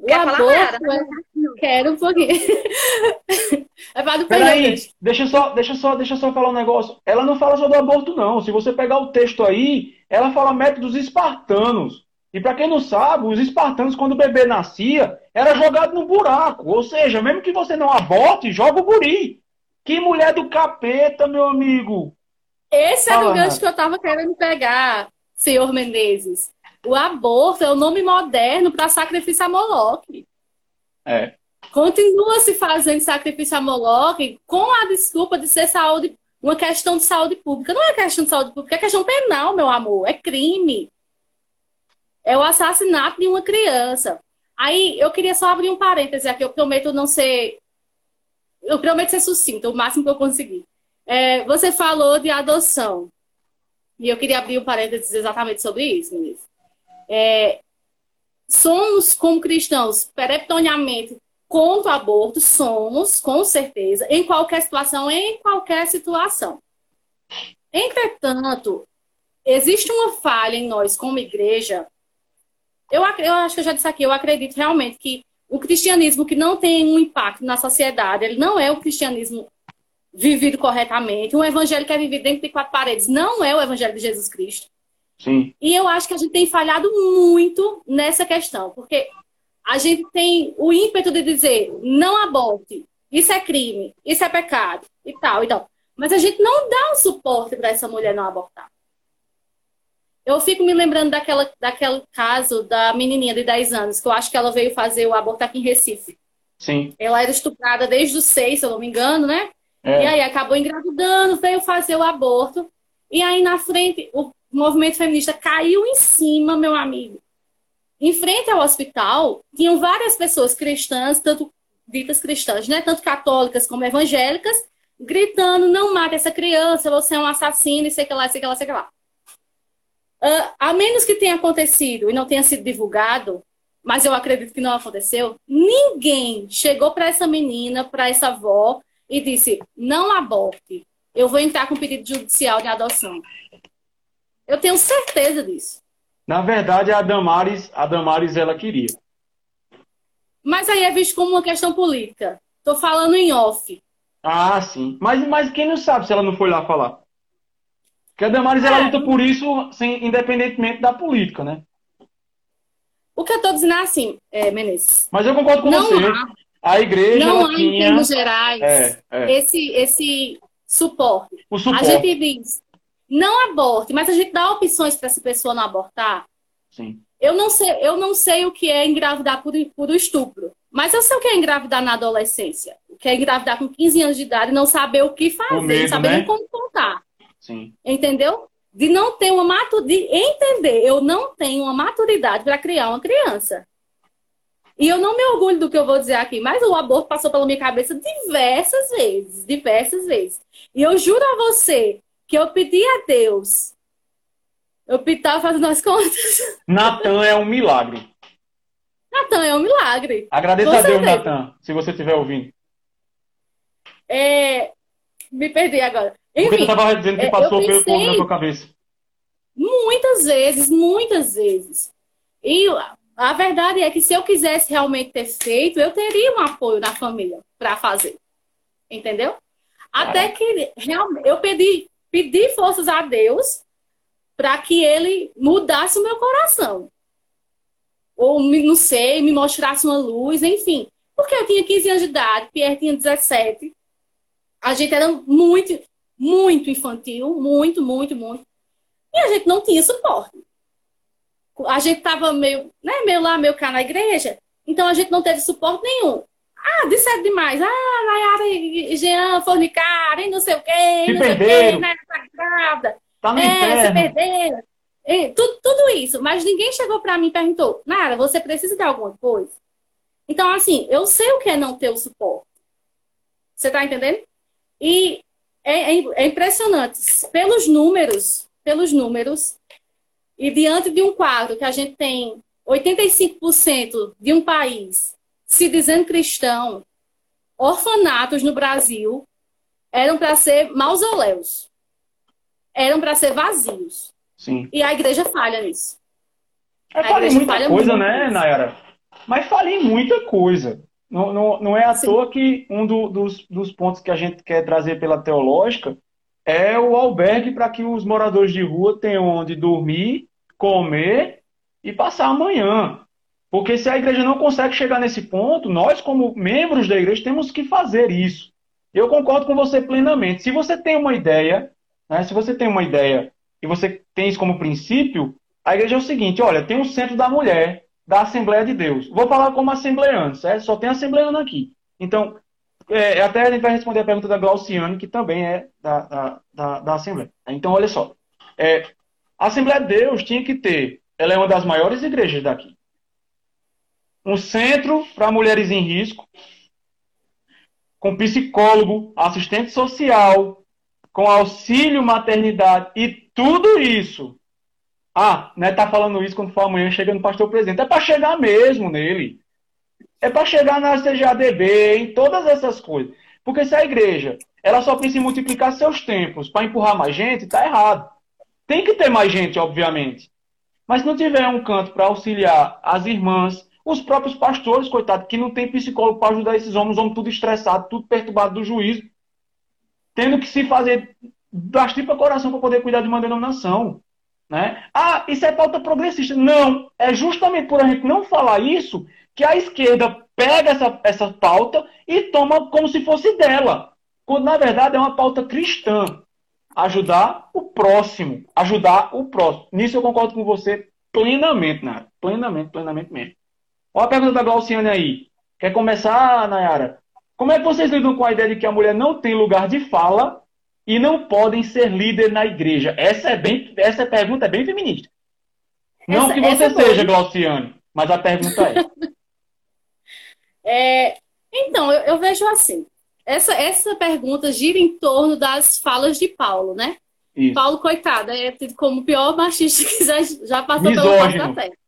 O Quer falar aborto é- Quero um pouquinho. é para do Peraí, deixa eu só, deixa só, deixa só falar um negócio. Ela não fala só do aborto, não. Se você pegar o texto aí, ela fala métodos espartanos. E para quem não sabe, os espartanos, quando o bebê nascia, era jogado no buraco. Ou seja, mesmo que você não aborte, joga o guri. Que mulher do capeta, meu amigo. Esse era Fala, o gancho que eu estava querendo pegar, senhor Menezes. O aborto é o nome moderno para sacrifício a Moloque. É. Continua se fazendo sacrifício a Moloque com a desculpa de ser saúde, uma questão de saúde pública. Não é questão de saúde pública, é questão penal, meu amor. É crime. É o assassinato de uma criança. Aí eu queria só abrir um parêntese aqui. Eu prometo não ser. Eu prometo ser sucinta, o máximo que eu conseguir. É, você falou de adoção. E eu queria abrir um parênteses exatamente sobre isso, Ministro. É, somos, como cristãos, peremptoriamente contra o aborto, somos, com certeza, em qualquer situação, em qualquer situação. Entretanto, existe uma falha em nós, como igreja. Eu, eu acho que eu já disse aqui, eu acredito realmente que o cristianismo que não tem um impacto na sociedade, ele não é o cristianismo vivido corretamente. Um evangelho que é vivido dentro de quatro paredes não é o evangelho de Jesus Cristo. Sim. E eu acho que a gente tem falhado muito nessa questão, porque a gente tem o ímpeto de dizer não aborte, isso é crime, isso é pecado e tal, e tal. Mas a gente não dá o suporte para essa mulher não abortar. Eu fico me lembrando daquela, daquele caso da menininha de 10 anos, que eu acho que ela veio fazer o aborto aqui em Recife. Sim. Ela era estuprada desde os seis, se eu não me engano, né? É. E aí acabou engravidando, veio fazer o aborto. E aí na frente, o movimento feminista caiu em cima, meu amigo. Em frente ao hospital, tinham várias pessoas cristãs, tanto ditas cristãs, né? Tanto católicas como evangélicas, gritando: não mate essa criança, você é um assassino, e sei que lá, sei que lá, sei que lá. Ah, a menos que tenha acontecido e não tenha sido divulgado, mas eu acredito que não aconteceu, ninguém chegou para essa menina, para essa avó, e disse: não aborte, eu vou entrar com pedido judicial de adoção. Eu tenho certeza disso. Na verdade, a Damares, a Damares ela queria. Mas aí é visto como uma questão política. Estou falando em off. Ah, sim. Mas, mas quem não sabe se ela não foi lá falar? Porque a Damares ela É. luta por isso sem, independentemente da política, né? O que eu estou dizendo é assim, é, Menezes. Mas eu concordo com Não você. há, A igreja não ela há em tinha termos gerais é, é, esse, esse suporte. o A suporte. gente diz, não aborte, mas a gente dá opções para essa pessoa não abortar. Sim. Eu não sei, eu não sei o que é engravidar por, por estupro, mas eu sei o que é engravidar na adolescência. O que é engravidar com 15 anos de idade e não saber o que fazer, medo, não saber né? nem como contar. Sim. Entendeu? De não ter uma maturidade, de entender, eu não tenho uma maturidade para criar uma criança. E eu não me orgulho do que eu vou dizer aqui, mas o aborto passou pela minha cabeça diversas vezes, diversas vezes. E eu juro a você que eu pedi a Deus. Eu estava fazendo as contas. Natan é um milagre. Natan, é um milagre. Agradeça a Deus. Natan, se você estiver ouvindo. É, Me perdi agora. Porque tu Enfim, estava dizendo que é, passou eu pelo povo na tua cabeça. muitas vezes, muitas vezes. E a verdade é que se eu quisesse realmente ter feito, eu teria um apoio da família para fazer. Entendeu? Até que realmente eu pedi, pedi forças a Deus para que ele mudasse o meu coração. Ou, não sei, me mostrasse uma luz, enfim. Porque eu tinha 15 anos de idade, Pierre tinha 17. A gente era muito, muito infantil, muito, muito, muito. E a gente não tinha suporte. A gente tava meio, né, meio lá, meio cá na igreja, então a gente não teve suporte nenhum. Ah, disseram demais. Ah, Nayara e Jean fornicaram e não sei o quê, Se não sei o quê, perderam. né, tá. Tá no É, se perderam. É, tudo, tudo isso. Mas ninguém chegou pra mim e perguntou, Nara, você precisa de alguma coisa? Então, assim, eu sei o que é não ter o suporte. Você tá entendendo? E é, é- é impressionante. Pelos números, pelos números, e diante de um quadro que a gente tem 85% de um país se dizendo cristão, orfanatos no Brasil eram para ser mausoléus. Eram para ser vazios. Sim. E a igreja falha nisso. É, falha em muita falha coisa, né, Nayara? Mas falha em muita coisa. Não, não, não é à Sim. toa que um do, dos, dos pontos que a gente quer trazer pela teológica é o albergue para que os moradores de rua tenham onde dormir, comer e passar amanhã. Porque se a igreja não consegue chegar nesse ponto, nós, como membros da igreja, temos que fazer isso. Eu concordo com você plenamente. Se você tem uma ideia, né, se você tem uma ideia e você tem isso como princípio, a igreja é o seguinte: olha, tem o centro da mulher, da Assembleia de Deus. Vou falar como assembleano, certo? Só tem assembleano aqui. Então, é, até a gente vai responder a pergunta da Glauciane, que também é da, da, da, da Assembleia. Então, olha só. É, a Assembleia de Deus tinha que ter, ela é uma das maiores igrejas daqui um centro para mulheres em risco, com psicólogo, assistente social, com auxílio maternidade e tudo isso. Ah, né, tá falando isso quando for amanhã chegando no pastor presidente. É para chegar mesmo nele. É para chegar na CGADB, em todas essas coisas. Porque se a igreja ela só pensa em multiplicar seus tempos para empurrar mais gente, tá errado. Tem que ter mais gente, obviamente. Mas se não tiver um canto para auxiliar as irmãs, os próprios pastores, coitado, que não tem psicólogo para ajudar esses homens, homens tudo estressado, tudo perturbado do juízo, tendo que se fazer das tripas coração para poder cuidar de uma denominação. Né? Ah, isso é pauta progressista. Não, é justamente por a gente não falar isso que a esquerda pega essa, essa pauta e toma como se fosse dela. Quando na verdade é uma pauta cristã. Ajudar o próximo. Ajudar o próximo. Nisso eu concordo com você plenamente, Nara. Plenamente, plenamente mesmo. Olha a pergunta da Glauciane aí. Quer começar, Nayara? Como é que vocês lidam com a ideia de que a mulher não tem lugar de fala e não podem ser líder na igreja? Essa é bem, essa pergunta é bem feminista. Não essa, que você seja, Glauciane, mas a pergunta é. é então, eu, eu, vejo assim. Essa, essa pergunta gira em torno das falas de Paulo, né? Isso. Paulo, coitado, é tido como o pior machista que já, já passou Misógino. pelo da terra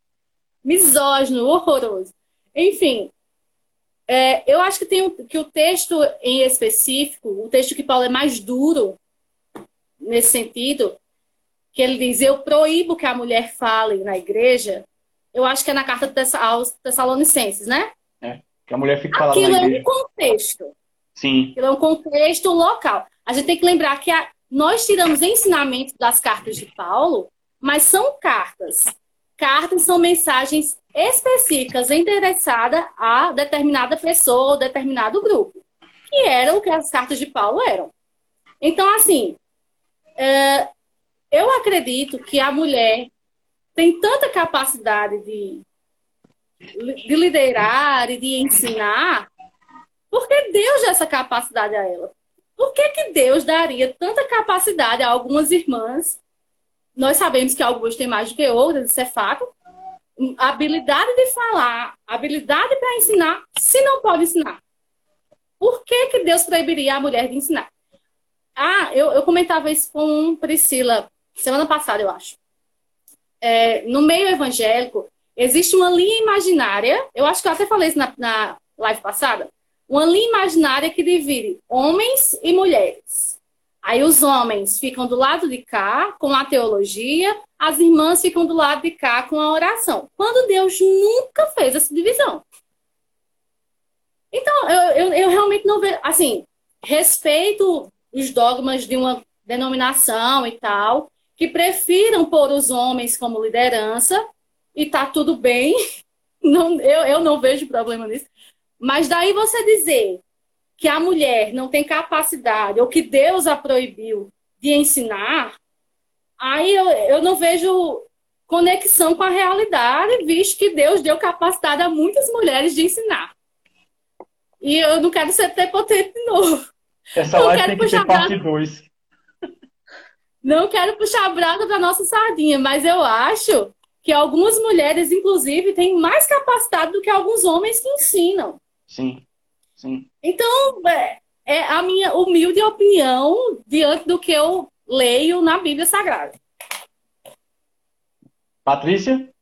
misógino, horroroso. Enfim, é, eu acho que tem que o texto em específico, o texto que Paulo é mais duro nesse sentido, que ele diz: Eu proíbo que a mulher fale na igreja. Eu acho que é na carta aos Tessalonicenses, né? É, que a mulher fica falando Aquilo na igreja. é um contexto. Sim. Aquilo é um contexto local. A gente tem que lembrar que a, nós tiramos ensinamentos das cartas de Paulo, mas são cartas Cartas são mensagens específicas endereçadas a determinada pessoa ou determinado grupo, que era o que as cartas de Paulo eram. Então, assim, é, eu acredito que a mulher tem tanta capacidade de, de liderar e de ensinar, porque Deus dá essa capacidade a ela. Por que, que Deus daria tanta capacidade a algumas irmãs nós sabemos que alguns têm mais do que outras, isso é fato. Habilidade de falar, habilidade para ensinar, se não pode ensinar. Por que, que Deus proibiria a mulher de ensinar? Ah, eu, eu comentava isso com Priscila semana passada, eu acho. É, no meio evangélico, existe uma linha imaginária, eu acho que eu até falei isso na, na live passada, uma linha imaginária que divide homens e mulheres. Aí os homens ficam do lado de cá com a teologia, as irmãs ficam do lado de cá com a oração. Quando Deus nunca fez essa divisão. Então, eu, eu, eu realmente não vejo. Assim, respeito os dogmas de uma denominação e tal, que prefiram pôr os homens como liderança, e tá tudo bem. Não, eu, eu não vejo problema nisso. Mas daí você dizer que a mulher não tem capacidade, ou que Deus a proibiu de ensinar, aí eu, eu não vejo conexão com a realidade, visto que Deus deu capacidade a muitas mulheres de ensinar. E eu não quero ser prepotente de novo. Essa não live tem que ter parte 2. Não quero puxar a brasa da nossa sardinha, mas eu acho que algumas mulheres, inclusive, têm mais capacidade do que alguns homens que ensinam. Sim. Sim. Então, é, é a minha humilde opinião diante do que eu leio na Bíblia Sagrada. Patrícia?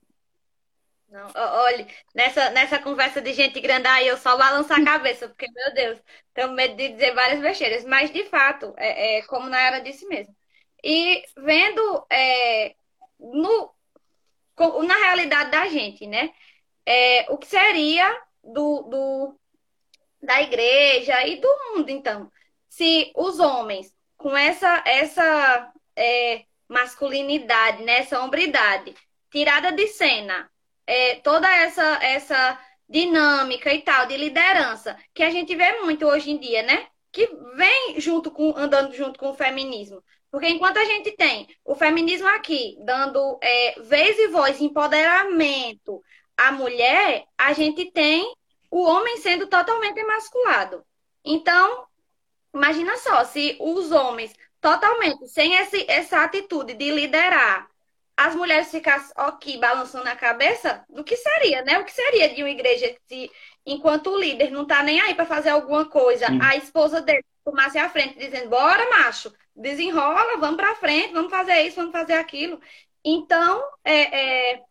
Não, olha, nessa, nessa conversa de gente grande aí, eu só balanço a cabeça, porque, meu Deus, tenho medo de dizer várias besteiras. Mas, de fato, é, é como Nayara disse mesmo. E vendo é, no, na realidade da gente, né? É, o que seria do, do, da igreja e do mundo, então. Se os homens, com essa, essa é, masculinidade, né, essa hombridade, tirada de cena, é, toda essa, essa dinâmica e tal, de liderança, que a gente vê muito hoje em dia, né? Que vem junto com, andando junto com o feminismo. Porque enquanto a gente tem o feminismo aqui, dando é, vez e voz, empoderamento à mulher, a gente tem o homem sendo totalmente emasculado. Então, imagina só, se os homens totalmente sem esse, essa atitude de liderar, as mulheres ficassem aqui balançando a cabeça, do que seria, né? O que seria de uma igreja se, enquanto o líder não tá nem aí para fazer alguma coisa, Sim. a esposa dele tomasse à frente dizendo: bora, macho, desenrola, vamos para frente, vamos fazer isso, vamos fazer aquilo. Então, é, é,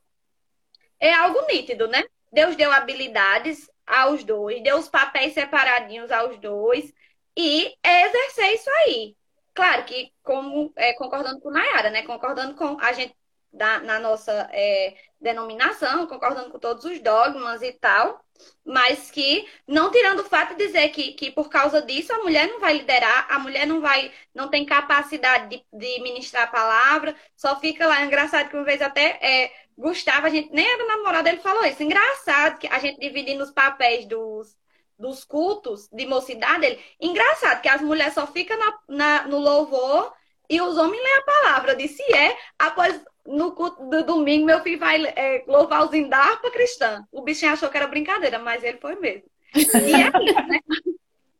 é algo nítido, né? Deus deu habilidades aos dois, deu os papéis separadinhos aos dois, e exercer isso aí. Claro que, como é, concordando com Nayara, né? Concordando com a gente da, na nossa é, denominação, concordando com todos os dogmas e tal, mas que não tirando o fato de dizer que, que por causa disso a mulher não vai liderar, a mulher não vai, não tem capacidade de, de ministrar a palavra, só fica lá. Engraçado que uma vez até é, Gustavo, a gente nem era namorado, ele falou isso. Engraçado que a gente dividindo os papéis dos, dos cultos de mocidade, ele, engraçado que as mulheres só ficam na, na, no louvor e os homens lêem a palavra. Eu disse, é, após no culto do domingo, meu filho vai é, louvar os indarpa cristã. O bichinho achou que era brincadeira, mas ele foi mesmo. E é isso, né?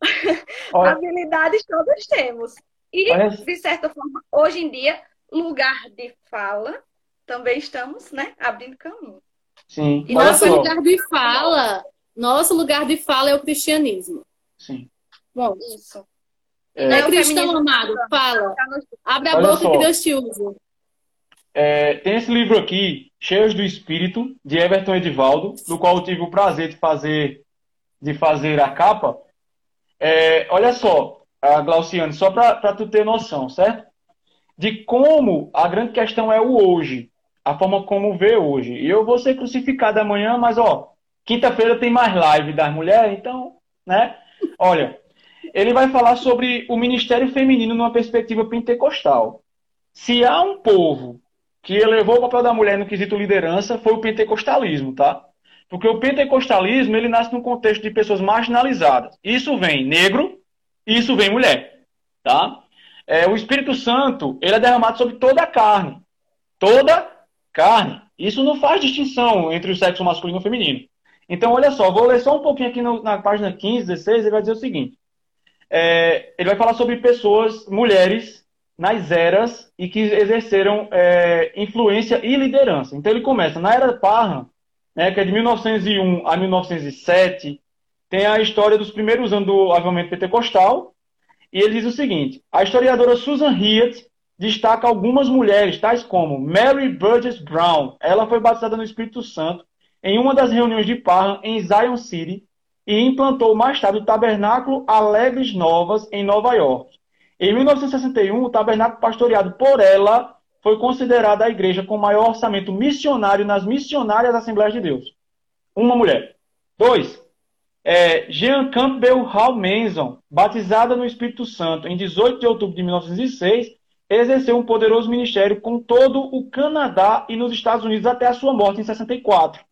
Habilidades todas temos. E, Olha... de certa forma, hoje em dia, lugar de fala, também estamos, né, abrindo caminho. Sim. E nosso só. lugar de fala, nosso lugar de fala é o cristianismo. Sim. Bom, isso. É, é cristão, amado, fala. Abre a Olha boca só. que Deus te usa. É, tem esse livro aqui, Cheios do Espírito, de Everton Edivaldo, no qual eu tive o prazer de fazer, de fazer a capa. É, olha só, a Glauciane, só para tu ter noção, certo? De como a grande questão é o hoje, a forma como vê hoje. E eu vou ser crucificado amanhã, mas ó, quinta-feira tem mais live das mulheres, então, né? Olha, ele vai falar sobre o ministério feminino numa perspectiva pentecostal. Se há um povo que elevou o papel da mulher no quesito liderança foi o pentecostalismo, tá? Porque o pentecostalismo ele nasce num contexto de pessoas marginalizadas. Isso vem negro, isso vem mulher, tá? É, o Espírito Santo ele é derramado sobre toda a carne, toda carne. Isso não faz distinção entre o sexo masculino e feminino. Então, olha só, vou ler só um pouquinho aqui no, na página 15, 16, ele vai dizer o seguinte. É, ele vai falar sobre pessoas, mulheres, nas eras e que exerceram é, influência e liderança. Então ele começa na era Parra, né, que é de 1901 a 1907, tem a história dos primeiros anos do avivamento pentecostal, e ele diz o seguinte: a historiadora Susan Hyatt destaca algumas mulheres, tais como Mary Burgess Brown. Ela foi batizada no Espírito Santo em uma das reuniões de Parra em Zion City e implantou mais tarde o Tabernáculo Alegres Novas em Nova York. Em 1961, o tabernáculo pastoreado por ela foi considerada a igreja com maior orçamento missionário nas missionárias Assembleias de Deus. Uma mulher. Dois, é, Jean Campbell Hall Manson, batizada no Espírito Santo em 18 de outubro de 1906, exerceu um poderoso ministério com todo o Canadá e nos Estados Unidos até a sua morte em 64.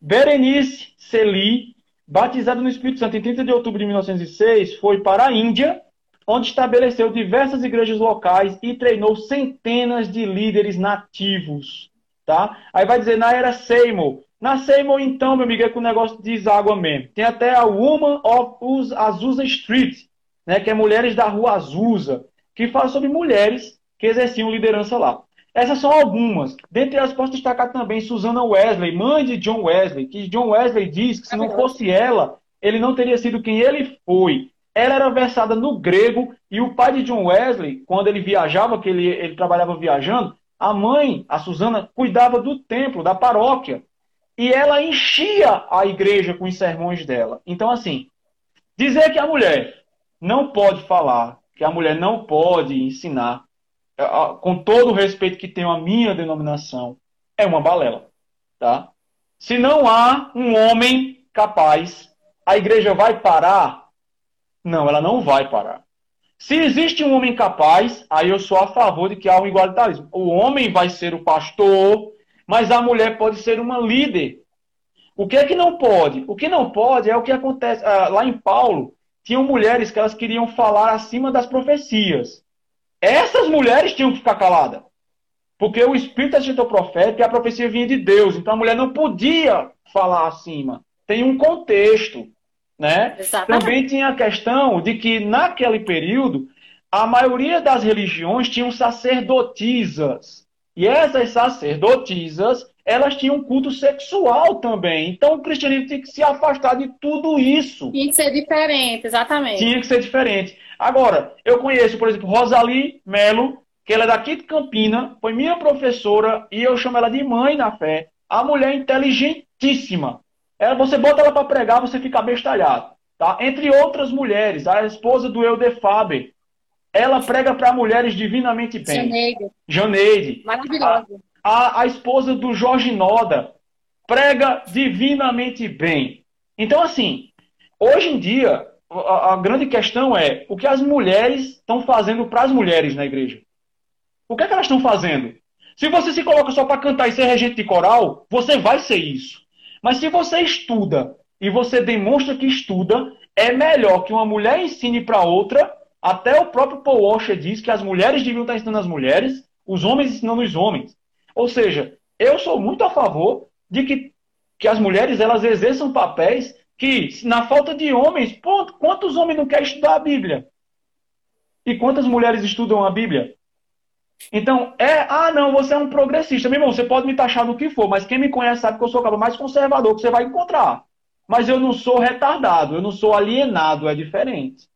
Berenice Celi, batizada no Espírito Santo em 30 de outubro de 1906, foi para a Índia onde estabeleceu diversas igrejas locais e treinou centenas de líderes nativos. Tá? Aí vai dizer, na era Seymour. Na Seymour, então, meu amigo, é com o negócio de deságua mesmo. Tem até a Woman of Azusa Street, né, que é Mulheres da Rua Azusa, que fala sobre mulheres que exerciam liderança lá. Essas são algumas. Dentre elas, posso destacar também Susana Wesley, mãe de John Wesley, que John Wesley diz que se não fosse ela, ele não teria sido quem ele foi ela era versada no grego e o pai de John Wesley, quando ele viajava, que ele, ele trabalhava viajando, a mãe, a Susana, cuidava do templo, da paróquia. E ela enchia a igreja com os sermões dela. Então, assim, dizer que a mulher não pode falar, que a mulher não pode ensinar, com todo o respeito que tenho à minha denominação, é uma balela. Tá? Se não há um homem capaz, a igreja vai parar? Não, ela não vai parar. Se existe um homem capaz, aí eu sou a favor de que há um igualitarismo. O homem vai ser o pastor, mas a mulher pode ser uma líder. O que é que não pode? O que não pode é o que acontece. Ah, lá em Paulo, tinham mulheres que elas queriam falar acima das profecias. Essas mulheres tinham que ficar caladas. Porque o Espírito agitou o profeta e a profecia vinha de Deus. Então a mulher não podia falar acima. Tem um contexto. Né? Também tinha a questão de que, naquele período, a maioria das religiões tinham sacerdotisas. E essas sacerdotisas, elas tinham culto sexual também. Então o cristianismo tinha que se afastar de tudo isso. Tinha que ser diferente, exatamente. Tinha que ser diferente. Agora, eu conheço, por exemplo, Rosalie Melo, que ela é daqui de Campina, foi minha professora e eu chamo ela de mãe na fé. A mulher inteligentíssima. Ela, você bota ela para pregar, você fica bestalhado. Tá? Entre outras mulheres, a esposa do Eude Faber, ela prega para mulheres divinamente bem. Janeide. Janeide. Maravilhosa. A, a, a, esposa do Jorge Noda prega divinamente bem. Então, assim, hoje em dia, a, a grande questão é o que as mulheres estão fazendo para as mulheres na igreja. O que, é que elas estão fazendo? Se você se coloca só para cantar e ser regente de coral, você vai ser isso. Mas se você estuda e você demonstra que estuda, é melhor que uma mulher ensine para outra. Até o próprio Paul Washer diz que as mulheres deviam estar ensinando as mulheres, os homens ensinando os homens. Ou seja, eu sou muito a favor de que, que as mulheres elas exerçam papéis que, na falta de homens, pô, quantos homens não querem estudar a Bíblia? E quantas mulheres estudam a Bíblia? Então, é, ah, não, você é um progressista. Meu irmão, você pode me taxar no que for, mas quem me conhece sabe que eu sou o cara mais conservador que você vai encontrar. Mas eu não sou retardado, eu não sou alienado, é diferente.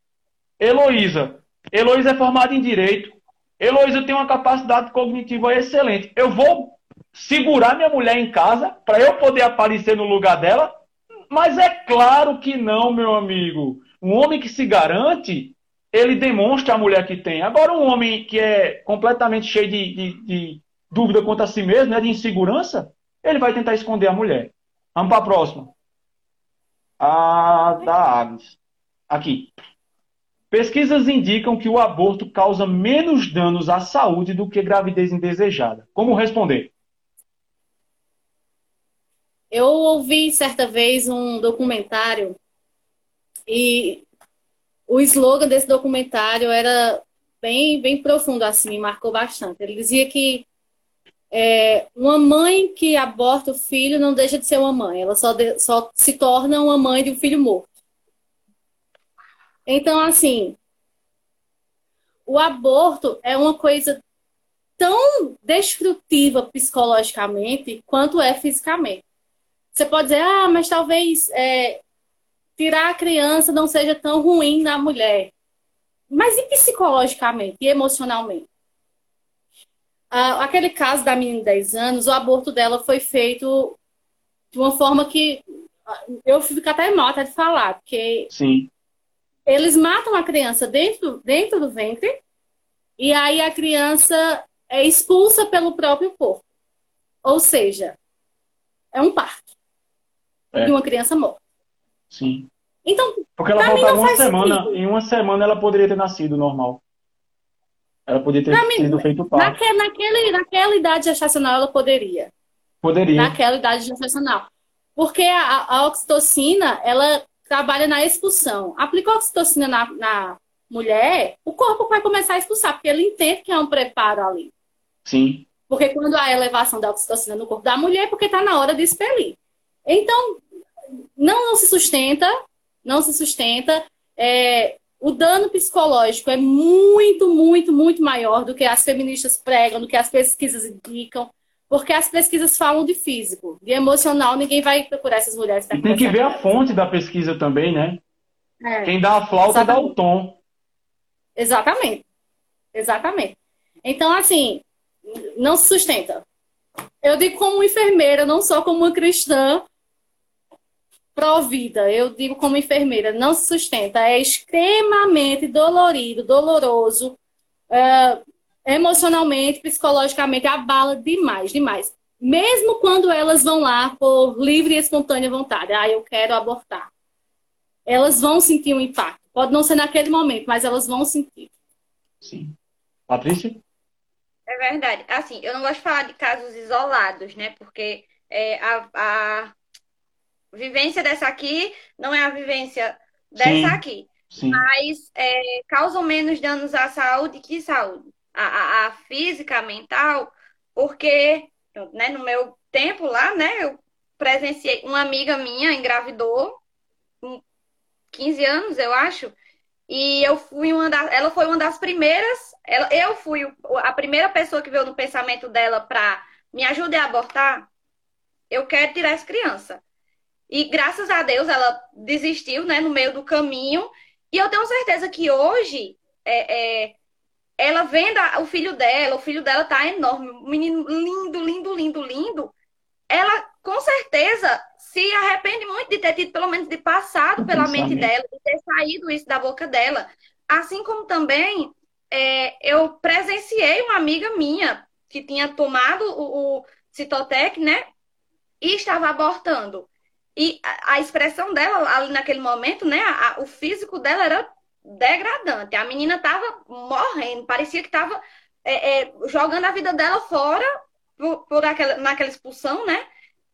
Heloísa. Heloísa é formada em Direito. Heloísa tem uma capacidade cognitiva excelente. Eu vou segurar minha mulher em casa para eu poder aparecer no lugar dela? Mas é claro que não, meu amigo. Um homem que se garante, ele demonstra a mulher que tem. Agora, um homem que é completamente cheio de, de, de dúvida quanto a si mesmo, né, de insegurança, ele vai tentar esconder a mulher. Vamos para a próxima. A da Agnes. Aqui. Pesquisas indicam que o aborto causa menos danos à saúde do que gravidez indesejada. Como responder? Eu ouvi certa vez um documentário e o slogan desse documentário era bem, bem profundo, assim, me marcou bastante. Ele dizia que é, uma mãe que aborta o filho não deixa de ser uma mãe, ela só, de, só se torna uma mãe de um filho morto. Então, assim, o aborto é uma coisa tão destrutiva psicologicamente quanto é fisicamente. Você pode dizer, ah, mas talvez é, tirar a criança não seja tão ruim na mulher. Mas e psicologicamente e emocionalmente? Ah, aquele caso da menina de 10 anos, o aborto dela foi feito de uma forma que eu fico até mal até de falar, porque Sim. Eles matam a criança dentro, dentro do ventre e aí a criança é expulsa pelo próprio corpo. Ou seja, é um parto é. de uma criança morta. Sim. Então, porque ela faltava uma semana, sentido. em uma semana ela poderia ter nascido normal. Ela poderia ter sido feito parto. Naquele, naquele, naquela idade gestacional ela poderia. Poderia. Naquela idade gestacional. Porque a, a oxitocina, ela trabalha na expulsão. Aplicou a oxitocina na, na mulher, o corpo vai começar a expulsar, porque ele entende que é um preparo ali. Sim. Porque quando há elevação da oxitocina no corpo da mulher, é porque está na hora de expelir. Então, não, não se sustenta, não se sustenta. É, o dano psicológico é muito, muito, muito maior do que as feministas pregam, do que as pesquisas indicam, porque as pesquisas falam de físico, de emocional, ninguém vai procurar essas mulheres. E tem que ver a fonte da pesquisa também, né? É, Quem dá a flauta exatamente. dá o tom. Exatamente. Exatamente. Então, assim, não se sustenta. Eu digo como enfermeira, não só como uma cristã, pró-vida, eu digo como enfermeira, não se sustenta, é extremamente dolorido, doloroso, é, emocionalmente, psicologicamente, abala demais, demais. Mesmo quando elas vão lá por livre e espontânea vontade, ah, eu quero abortar. Elas vão sentir um impacto. Pode não ser naquele momento, mas elas vão sentir. Sim. Patrícia? É verdade. Assim, eu não gosto de falar de casos isolados, né? Porque é, a, a vivência dessa aqui não é a vivência dessa Sim. aqui. Sim. Mas é, causam menos danos à saúde que saúde. A, a, física, a mental, porque né, no meu tempo lá, né, eu presenciei, uma amiga minha engravidou, com 15 anos, eu acho, e eu fui uma das, ela foi uma das primeiras, ela, eu fui a primeira pessoa que veio no pensamento dela para me ajudar a abortar. Eu quero tirar essa criança. E graças a Deus ela desistiu, né, no meio do caminho. E eu tenho certeza que hoje é, é, ela vendo o filho dela, o filho dela tá enorme, um menino lindo, lindo, lindo, lindo. Ela com certeza se arrepende muito de ter tido, pelo menos, de passado pela mente dela, de ter saído isso da boca dela. Assim como também é, eu presenciei uma amiga minha que tinha tomado o, o Citotec, né? E estava abortando. E a, a expressão dela ali naquele momento, né? A, o físico dela era degradante. A menina estava morrendo, parecia que estava é, é, jogando a vida dela fora por, por aquela, naquela expulsão, né?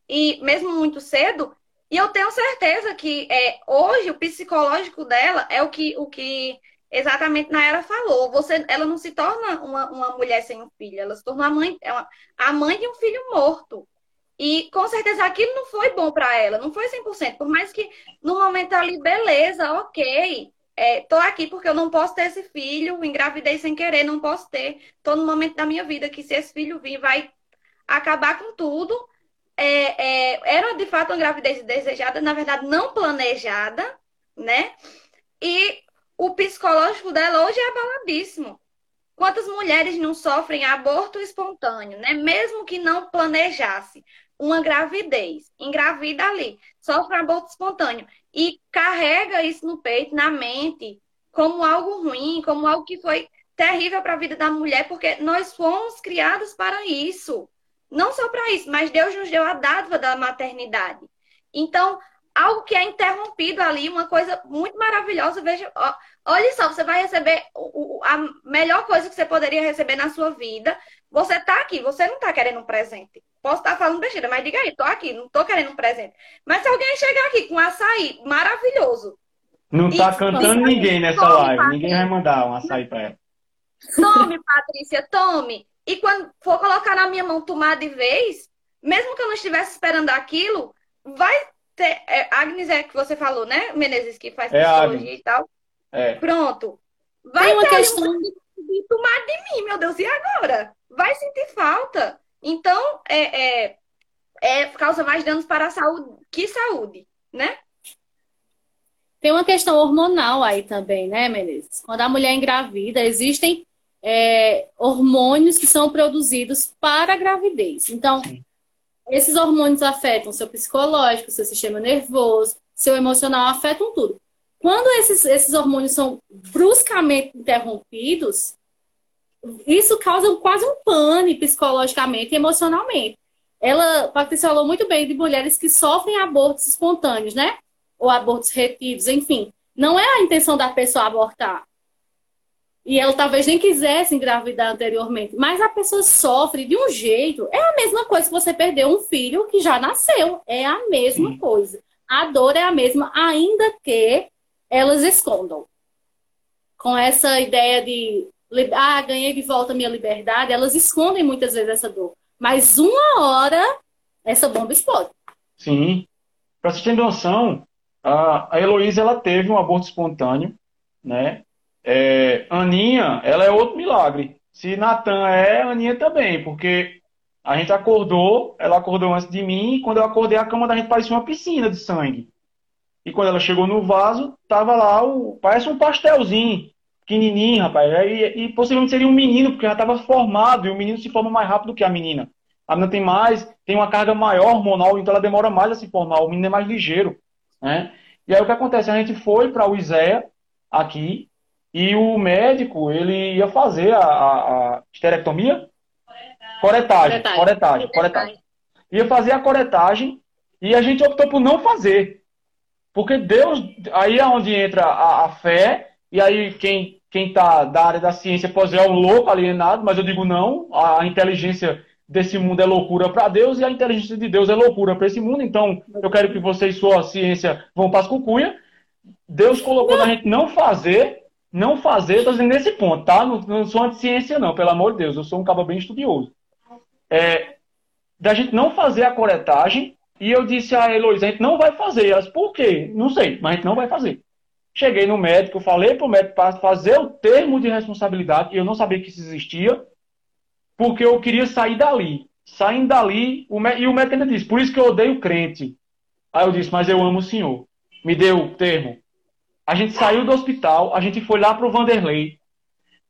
E mesmo muito cedo. E eu tenho certeza que é, hoje o psicológico dela é o que, o que exatamente Nayara falou. Você, ela não se torna uma, uma mulher sem um filho, ela se torna a mãe, é uma, a mãe de um filho morto. E com certeza aquilo não foi bom para ela, não foi 100%. Por mais que no momento ali, beleza, ok, é, tô aqui porque eu não posso ter esse filho, engravidei sem querer, não posso ter. Tô no momento da minha vida que se esse filho vir, vai acabar com tudo. É, é, era de fato uma gravidez desejada, na verdade, não planejada, né? E o psicológico dela hoje é abaladíssimo. Quantas mulheres não sofrem aborto espontâneo, né? Mesmo que não planejasse uma gravidez, engravida ali, sofre aborto espontâneo e carrega isso no peito, na mente, como algo ruim, como algo que foi terrível para a vida da mulher, porque nós fomos criados para isso. Não só para isso, mas Deus nos deu a dádiva da maternidade. Então, algo que é interrompido ali, uma coisa muito maravilhosa. Veja, ó, olha só, você vai receber o, a melhor coisa que você poderia receber na sua vida. Você está aqui, você não está querendo um presente. Posso estar falando besteira, mas diga aí, tô aqui, não tô querendo um presente. Mas se alguém chegar aqui com um açaí maravilhoso. Não tá cantando ninguém nessa tome, live. Patrícia. Ninguém vai mandar um açaí para ela. Tome, Patrícia, tome. E quando for colocar na minha mão tomar de vez, mesmo que eu não estivesse esperando aquilo, vai ter. É, Agnes é que você falou, né, Menezes, que faz é psicologia e tal. É. Pronto. Vai Tem uma ter questão de, de tomar de mim, meu Deus, e agora? Vai sentir falta. Então, é, é, é, causa mais danos para a saúde que saúde, né? Tem uma questão hormonal aí também, né, Menezes? Quando a mulher engravida, existem é, hormônios que são produzidos para a gravidez. Então, Sim. esses hormônios afetam seu psicológico, seu sistema nervoso, seu emocional, afetam tudo. Quando esses, esses hormônios são bruscamente interrompidos, isso causa quase um pane psicologicamente e emocionalmente. Ela, Patrícia falou muito bem de mulheres que sofrem abortos espontâneos, né? Ou abortos retidos, enfim. Não é a intenção da pessoa abortar. E ela talvez nem quisesse engravidar anteriormente. Mas a pessoa sofre de um jeito. É a mesma coisa que você perder um filho que já nasceu. É a mesma Sim. coisa. A dor é a mesma, ainda que elas escondam. Com essa ideia de ah, ganhei de volta minha liberdade, elas escondem muitas vezes essa dor. Mas uma hora, essa bomba explode. Sim. Para você ter noção, a, a Heloísa ela teve um aborto espontâneo, né? É, Aninha, ela é outro milagre. Se Natan é, Aninha também, porque a gente acordou, ela acordou antes de mim, e quando eu acordei, a cama da gente parecia uma piscina de sangue. E quando ela chegou no vaso, tava lá, o, parece um pastelzinho pequenininho, rapaz. E, e possivelmente seria um menino, porque já estava formado, e o menino se forma mais rápido que a menina. A menina tem mais, tem uma carga maior hormonal, então ela demora mais a se formar. O menino é mais ligeiro, né? E aí o que acontece? A gente foi para o ISEA, aqui, e o médico, ele ia fazer a, a, a esterectomia? Coretagem. Coretagem. Coretagem. Coretagem. Ia fazer a coretagem e a gente optou por não fazer. Porque Deus, aí é onde entra a, a fé, e aí quem quem está da área da ciência pode ser um louco alienado, mas eu digo não, a inteligência desse mundo é loucura para Deus e a inteligência de Deus é loucura para esse mundo. Então, eu quero que vocês, sua ciência, vão para as cucunhas. Deus colocou a gente não fazer, não fazer, estou dizendo nesse ponto, tá? Não, não sou anti-ciência, não, pelo amor de Deus, eu sou um cabo bem estudioso. É, da gente não fazer a coretagem, e eu disse a Heloísa, a gente não vai fazer. Elas, por quê? Não sei, mas a gente não vai fazer. Cheguei no médico, falei para o médico para fazer o termo de responsabilidade, e eu não sabia que isso existia, porque eu queria sair dali. Saindo dali, o e o médico ainda disse, por isso que eu odeio crente. Aí eu disse, mas eu amo o senhor. Me deu o termo. A gente saiu do hospital, a gente foi lá para o Vanderlei,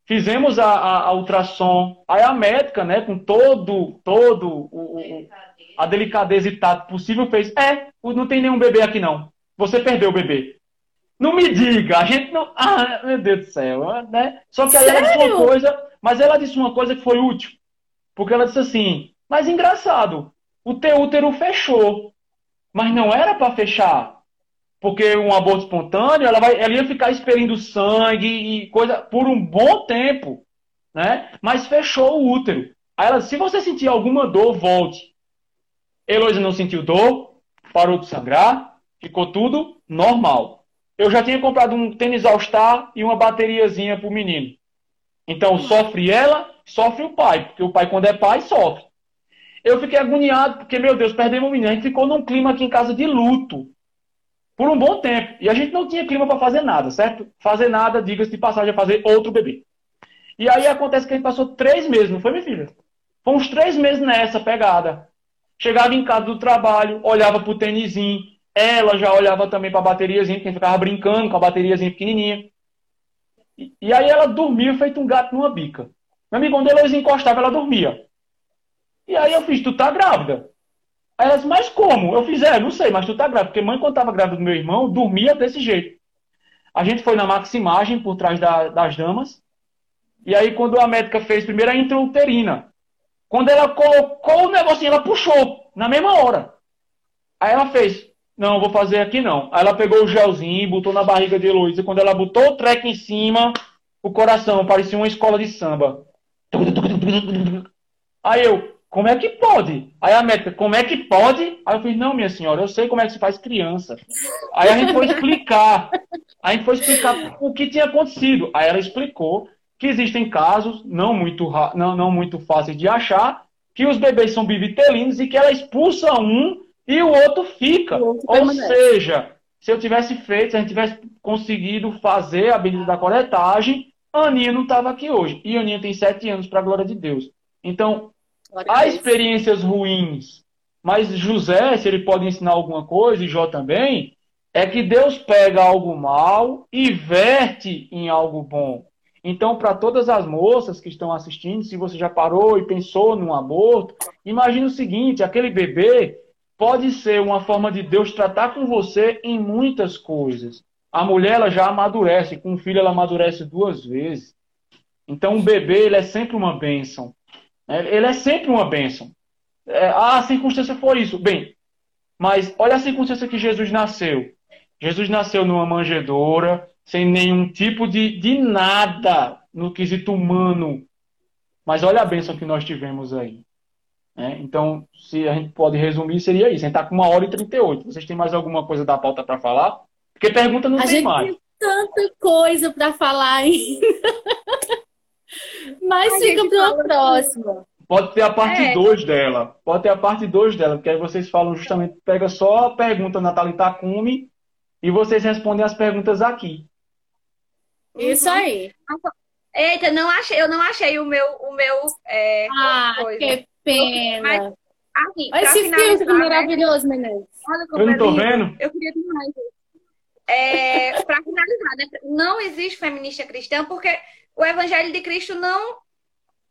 fizemos a, a, a, ultrassom, aí a médica, né, com todo, todo o, o, a delicadeza e tato possível, fez, é, não tem nenhum bebê aqui não. Você perdeu o bebê. Não me diga, a gente não. Ah, meu Deus do céu, né? Só que aí Sério? ela disse uma coisa, mas ela disse uma coisa que foi útil. Porque ela disse assim: Mas engraçado, o teu útero fechou. Mas não era para fechar. Porque um aborto espontâneo, ela, vai, ela ia ficar expelindo sangue e coisa por um bom tempo. Né? Mas fechou o útero. Aí ela disse: Se você sentir alguma dor, volte. Heloísa não sentiu dor, parou de sangrar, ficou tudo normal eu já tinha comprado um tênis All-Star e uma bateriazinha pro menino. Então sofre ela, sofre o pai, porque o pai, quando é pai, sofre. Eu fiquei agoniado, porque, meu Deus, perdemos o menino. A gente ficou num clima aqui em casa de luto. Por um bom tempo. E a gente não tinha clima para fazer nada, certo? Fazer nada, diga-se de passagem, é fazer outro bebê. E aí acontece que a gente passou três meses, não foi, minha filha? Foi uns três meses nessa pegada. Chegava em casa do trabalho, olhava pro tênisinho, ela já olhava também para a bateriazinha, porque ficava brincando com a bateriazinha pequenininha. E, e, aí ela dormia feito um gato numa bica. Meu amigo, quando eles encostava, ela dormia. E aí eu fiz, tu tá grávida? Aí ela disse, mas como? Eu fiz, é, não sei, mas tu tá grávida. Porque mãe, quando tava grávida do meu irmão, dormia desse jeito. A gente foi na maximagem, por trás da, das damas. E aí, quando a médica fez primeiro a intrauterina, quando ela colocou o negocinho, ela puxou, na mesma hora. Aí ela fez, não, vou fazer aqui não. Aí ela pegou o gelzinho, botou na barriga de Heloísa. Quando ela botou o treco em cima, o coração parecia uma escola de samba. Aí eu, como é que pode? Aí a médica, como é que pode? Aí eu fiz, não, minha senhora, eu sei como é que se faz criança. Aí a gente foi explicar. A gente foi explicar o que tinha acontecido. Aí ela explicou que existem casos, não muito, não, não muito fáceis de achar, que os bebês são bivitelinos e que ela expulsa um e o outro fica. O outro Ou seja, se eu tivesse feito, se a gente tivesse conseguido fazer a bendita da coletagem, a Aninha não estava aqui hoje. E a Aninha tem sete anos, para a glória de Deus. Então, glória há experiências ruins. Mas José, se ele pode ensinar alguma coisa, e Jó também, é que Deus pega algo mal e verte em algo bom. Então, para todas as moças que estão assistindo, se você já parou e pensou num aborto, imagine o seguinte: aquele bebê pode ser uma forma de Deus tratar com você em muitas coisas. A mulher ela já amadurece, com o filho ela amadurece duas vezes. Então o bebê ele é sempre uma bênção. Né? Ele é sempre uma bênção. É, a circunstância foi isso. Bem, mas olha a circunstância que Jesus nasceu. Jesus nasceu numa manjedoura, sem nenhum tipo de, de nada no quesito humano. Mas olha a bênção que nós tivemos aí. Né? Então, se a gente pode resumir, seria isso. A gente está com uma hora e 38. Vocês têm mais alguma coisa da pauta para falar? Porque pergunta não a tem mais. Tem tanta coisa para falar ainda. Mas a fica para o próximo. Pode ter a parte 2 é. dela. Pode ter a parte 2 dela, porque aí vocês falam justamente, pega só a pergunta Natália Takumi e vocês respondem as perguntas aqui. Isso aí. Eita, não achei, eu não achei o meu, o meu é, ah, coisa. que pena. Mas, assim, Olha esse filme né? maravilhoso, Menezes. Olha como eu não tô vendo. Eu queria demais. É, para finalizar, né? não existe feminista cristã porque o evangelho de Cristo não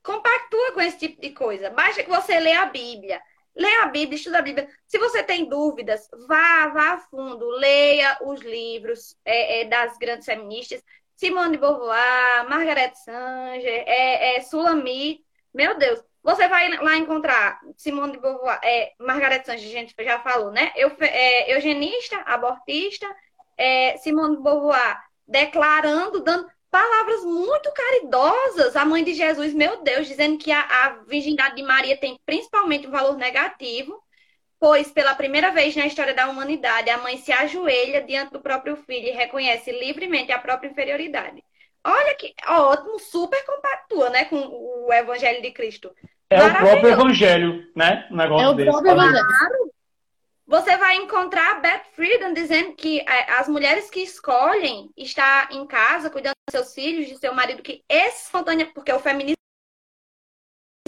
compactua com esse tipo de coisa. Basta que você lê a Bíblia. Lê a Bíblia, estuda a Bíblia. Se você tem dúvidas, vá, vá a fundo, leia os livros é, é, das grandes feministas. Simone de Beauvoir, Margaret Sanger, é, é Sulami. Meu Deus, você vai lá encontrar Simone de Beauvoir, é, Margaret Sanger, a gente já falou, né? Eu, é, eugenista, abortista, é, Simone de Beauvoir declarando, dando palavras muito caridosas à mãe de Jesus, meu Deus, dizendo que a, a virgindade de Maria tem principalmente um valor negativo, pois pela primeira vez na história da humanidade a mãe se ajoelha diante do próprio filho e reconhece livremente a própria inferioridade. Olha que ótimo, super compactua, né, com o Evangelho de Cristo. É o próprio Evangelho, né? Um negócio é o desse. próprio Evangelho. Você vai encontrar Beth Friedan dizendo que é, as mulheres que escolhem estar em casa, cuidando dos seus filhos, de seu marido, que espontânea, porque o feminismo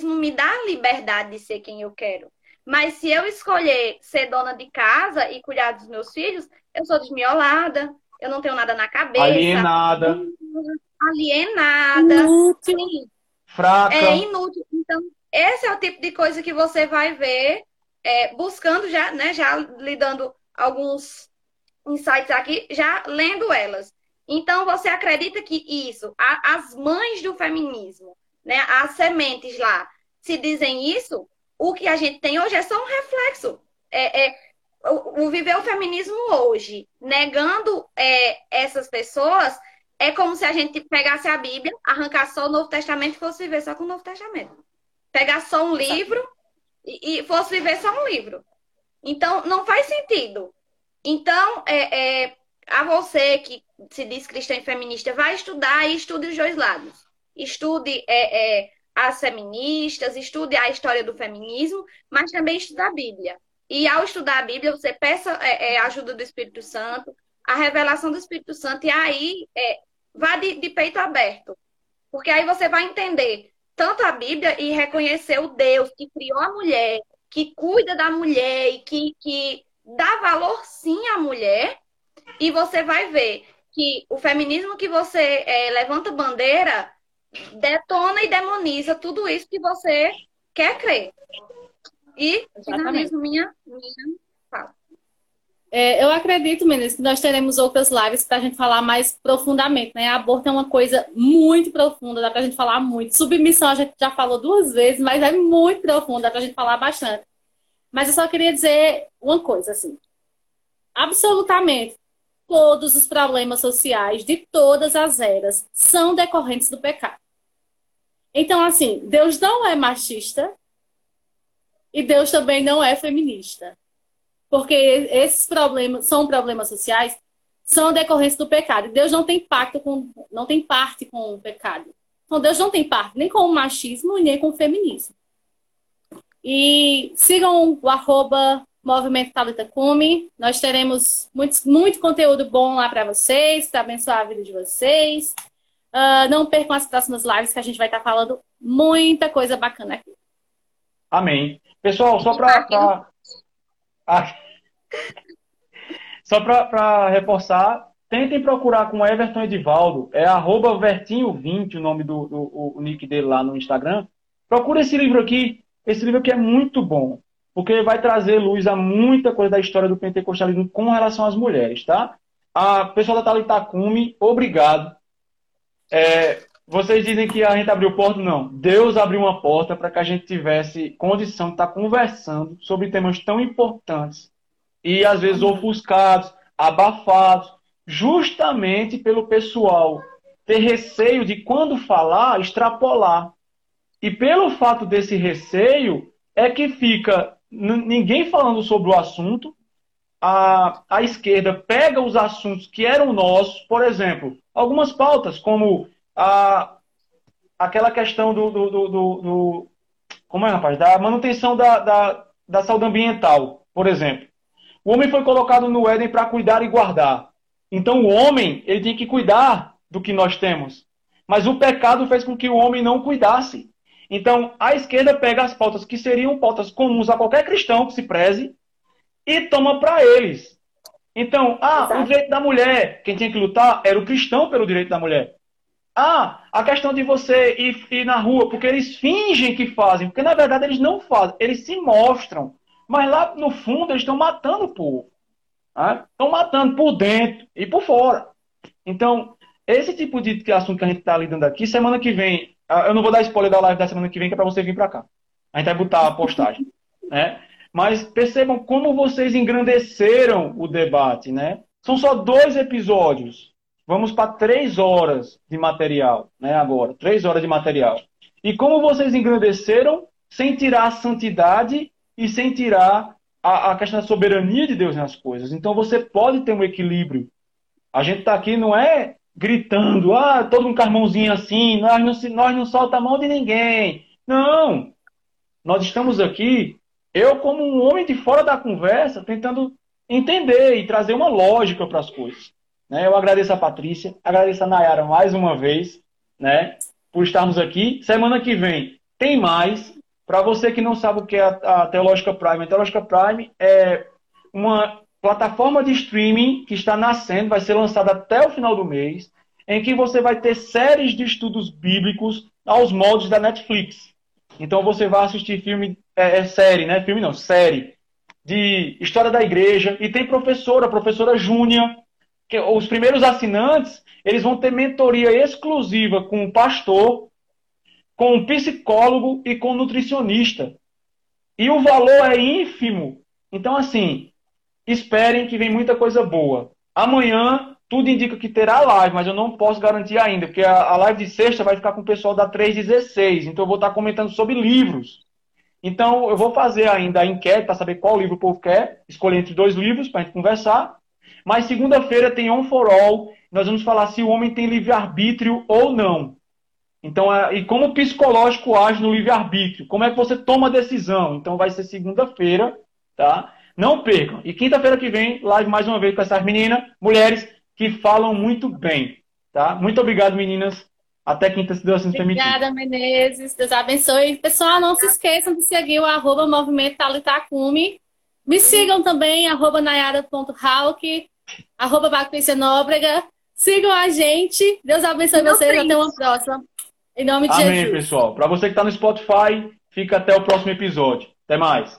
me dá liberdade de ser quem eu quero. Mas se eu escolher ser dona de casa e cuidar dos meus filhos, eu sou desmiolada, eu não tenho nada na cabeça. Alienada. Alienada. Inútil. Fraca. É inútil. Então, esse é o tipo de coisa que você vai ver é, buscando já, né, já lhe dando alguns insights aqui, já lendo elas. Então, você acredita que isso, a, as mães do feminismo, né, as sementes lá, se dizem isso, o que a gente tem hoje é só um reflexo. É, é o, o, viver o feminismo hoje, negando é, essas pessoas, é como se a gente pegasse a Bíblia, arrancasse só o Novo Testamento e fosse viver só com o Novo Testamento. Pegar só um livro e, fosse viver só um livro. Então, não faz sentido. Então, é, é, a você que se diz cristã e feminista, vai estudar e estude os dois lados. Estude é, é, as feministas, estude a história do feminismo, mas também estude a Bíblia. E ao estudar a Bíblia, você peça é, é, a ajuda do Espírito Santo, a revelação do Espírito Santo, e aí vá de, de peito aberto. Porque aí você vai entender tanto a Bíblia e reconhecer o Deus que criou a mulher, que cuida da mulher e que, que dá valor sim à mulher, e você vai ver que o feminismo que você é, levanta bandeira detona e demoniza tudo isso que você quer crer. E finalizo minha, minha. É, eu acredito, meninas, que nós teremos outras lives para a gente falar mais profundamente, né? Aborto é uma coisa muito profunda, dá para a gente falar muito. Submissão a gente já falou duas vezes, mas é muito profunda, dá para a gente falar bastante. Mas eu só queria dizer uma coisa, assim. Absolutamente todos os problemas sociais de todas as eras são decorrentes do pecado. Então, assim, Deus não é machista e Deus também não é feminista porque esses problemas são problemas sociais, são decorrência do pecado. Deus não tem pacto com, não tem parte com o pecado. Então Deus não tem parte nem com o machismo e nem com o feminismo. E sigam o arroba Movimento Talita Cume. Nós teremos muito, muito conteúdo bom lá para vocês, para abençoar a vida de vocês. Uh, não percam as próximas lives que a gente vai estar falando muita coisa bacana aqui. Amém. Pessoal, só para só para reforçar, tentem procurar com Everton Edivaldo, é arroba Vertinho20, o nome do, do o nick dele lá no Instagram. Procura esse livro aqui. Esse livro aqui é muito bom, porque vai trazer luz a muita coisa da história do pentecostalismo com relação às mulheres, tá? A pessoa da Talitacume, obrigado. É, vocês dizem que a gente abriu porta? Não. Deus abriu uma porta para que a gente tivesse condição de estar conversando sobre temas tão importantes e às vezes ofuscados, abafados, justamente pelo pessoal ter receio de quando falar, extrapolar. E pelo fato desse receio, é que fica ninguém falando sobre o assunto, a, a esquerda pega os assuntos que eram nossos, por exemplo, algumas pautas, como a, aquela questão do, do, do, do, Como é, rapaz? Da manutenção da, da, da saúde ambiental, por exemplo. O homem foi colocado no Éden para cuidar e guardar. Então o homem, ele tem que cuidar do que nós temos. Mas o pecado fez com que o homem não cuidasse. Então a esquerda pega as pautas que seriam pautas comuns a qualquer cristão que se preze e toma para eles. Então, ah, Exato. o direito da mulher, quem tinha que lutar era o cristão pelo direito da mulher. Ah, a questão de você ir, ir, na rua, porque eles fingem que fazem, porque na verdade eles não fazem, eles se mostram. Mas lá no fundo eles estão matando o povo. Estão né? matando por dentro e por fora. Então, esse tipo de assunto que a gente está lidando aqui, semana que vem, ah, eu não vou dar spoiler da live da semana que vem, que é para você vir para cá. A gente vai botar a postagem, né? Mas percebam como vocês engrandeceram o debate, né? São só dois episódios. Vamos para três horas de material, né? Agora, três horas de material. E como vocês engrandeceram sem tirar a santidade e sem tirar a, a questão da soberania de Deus nas coisas. Então você pode ter um equilíbrio. A gente está aqui não é gritando, ah, todo a mãozinha assim, nós não, nós não solta a mão de ninguém. Não! Nós estamos aqui, eu como um homem de fora da conversa, tentando entender e trazer uma lógica para as coisas. Né? Eu agradeço a Patrícia, agradeço a Nayara mais uma vez, né? por estarmos aqui. Semana que vem tem mais. Para você que não sabe o que é a, a Teológica Prime, a Teológica Prime é uma plataforma de streaming que está nascendo, vai ser lançada até o final do mês, em que você vai ter séries de estudos bíblicos aos moldes da Netflix. Então você vai assistir filme, é, é série, né? Filme não, série de história da igreja e tem professora, professora Júnia, que os primeiros assinantes eles vão ter mentoria exclusiva com o pastor, com o psicólogo e com o nutricionista. E o valor é ínfimo. Então, assim, esperem que vem muita coisa boa. Amanhã, tudo indica que terá live, mas eu não posso garantir ainda, porque a, live de sexta vai ficar com o pessoal da 316. Então, eu vou estar comentando sobre livros. Então, eu vou fazer ainda a enquete para saber qual livro o povo quer, escolher entre dois livros para a gente conversar. Mas segunda-feira tem On for All, nós vamos falar se o homem tem livre-arbítrio ou não. Então, é, e como o psicológico age no livre-arbítrio? Como é que você toma a decisão? Então, vai ser segunda-feira, tá? Não percam. E quinta-feira que vem, live mais uma vez com essas meninas, mulheres que falam muito bem, tá? Muito obrigado, meninas. Até quinta, se Deus assim permitir. Obrigada, Menezes. Deus abençoe. Pessoal, não se esqueçam de seguir o arroba Movimento. Me sigam também, arroba nayara.halk, arroba Patrícia Nóbrega. Sigam a gente. Deus abençoe Não vocês. Até uma próxima. Em nome de Amém, Jesus. Amém, pessoal. Para você que está no Spotify, fica até o próximo episódio. Até mais.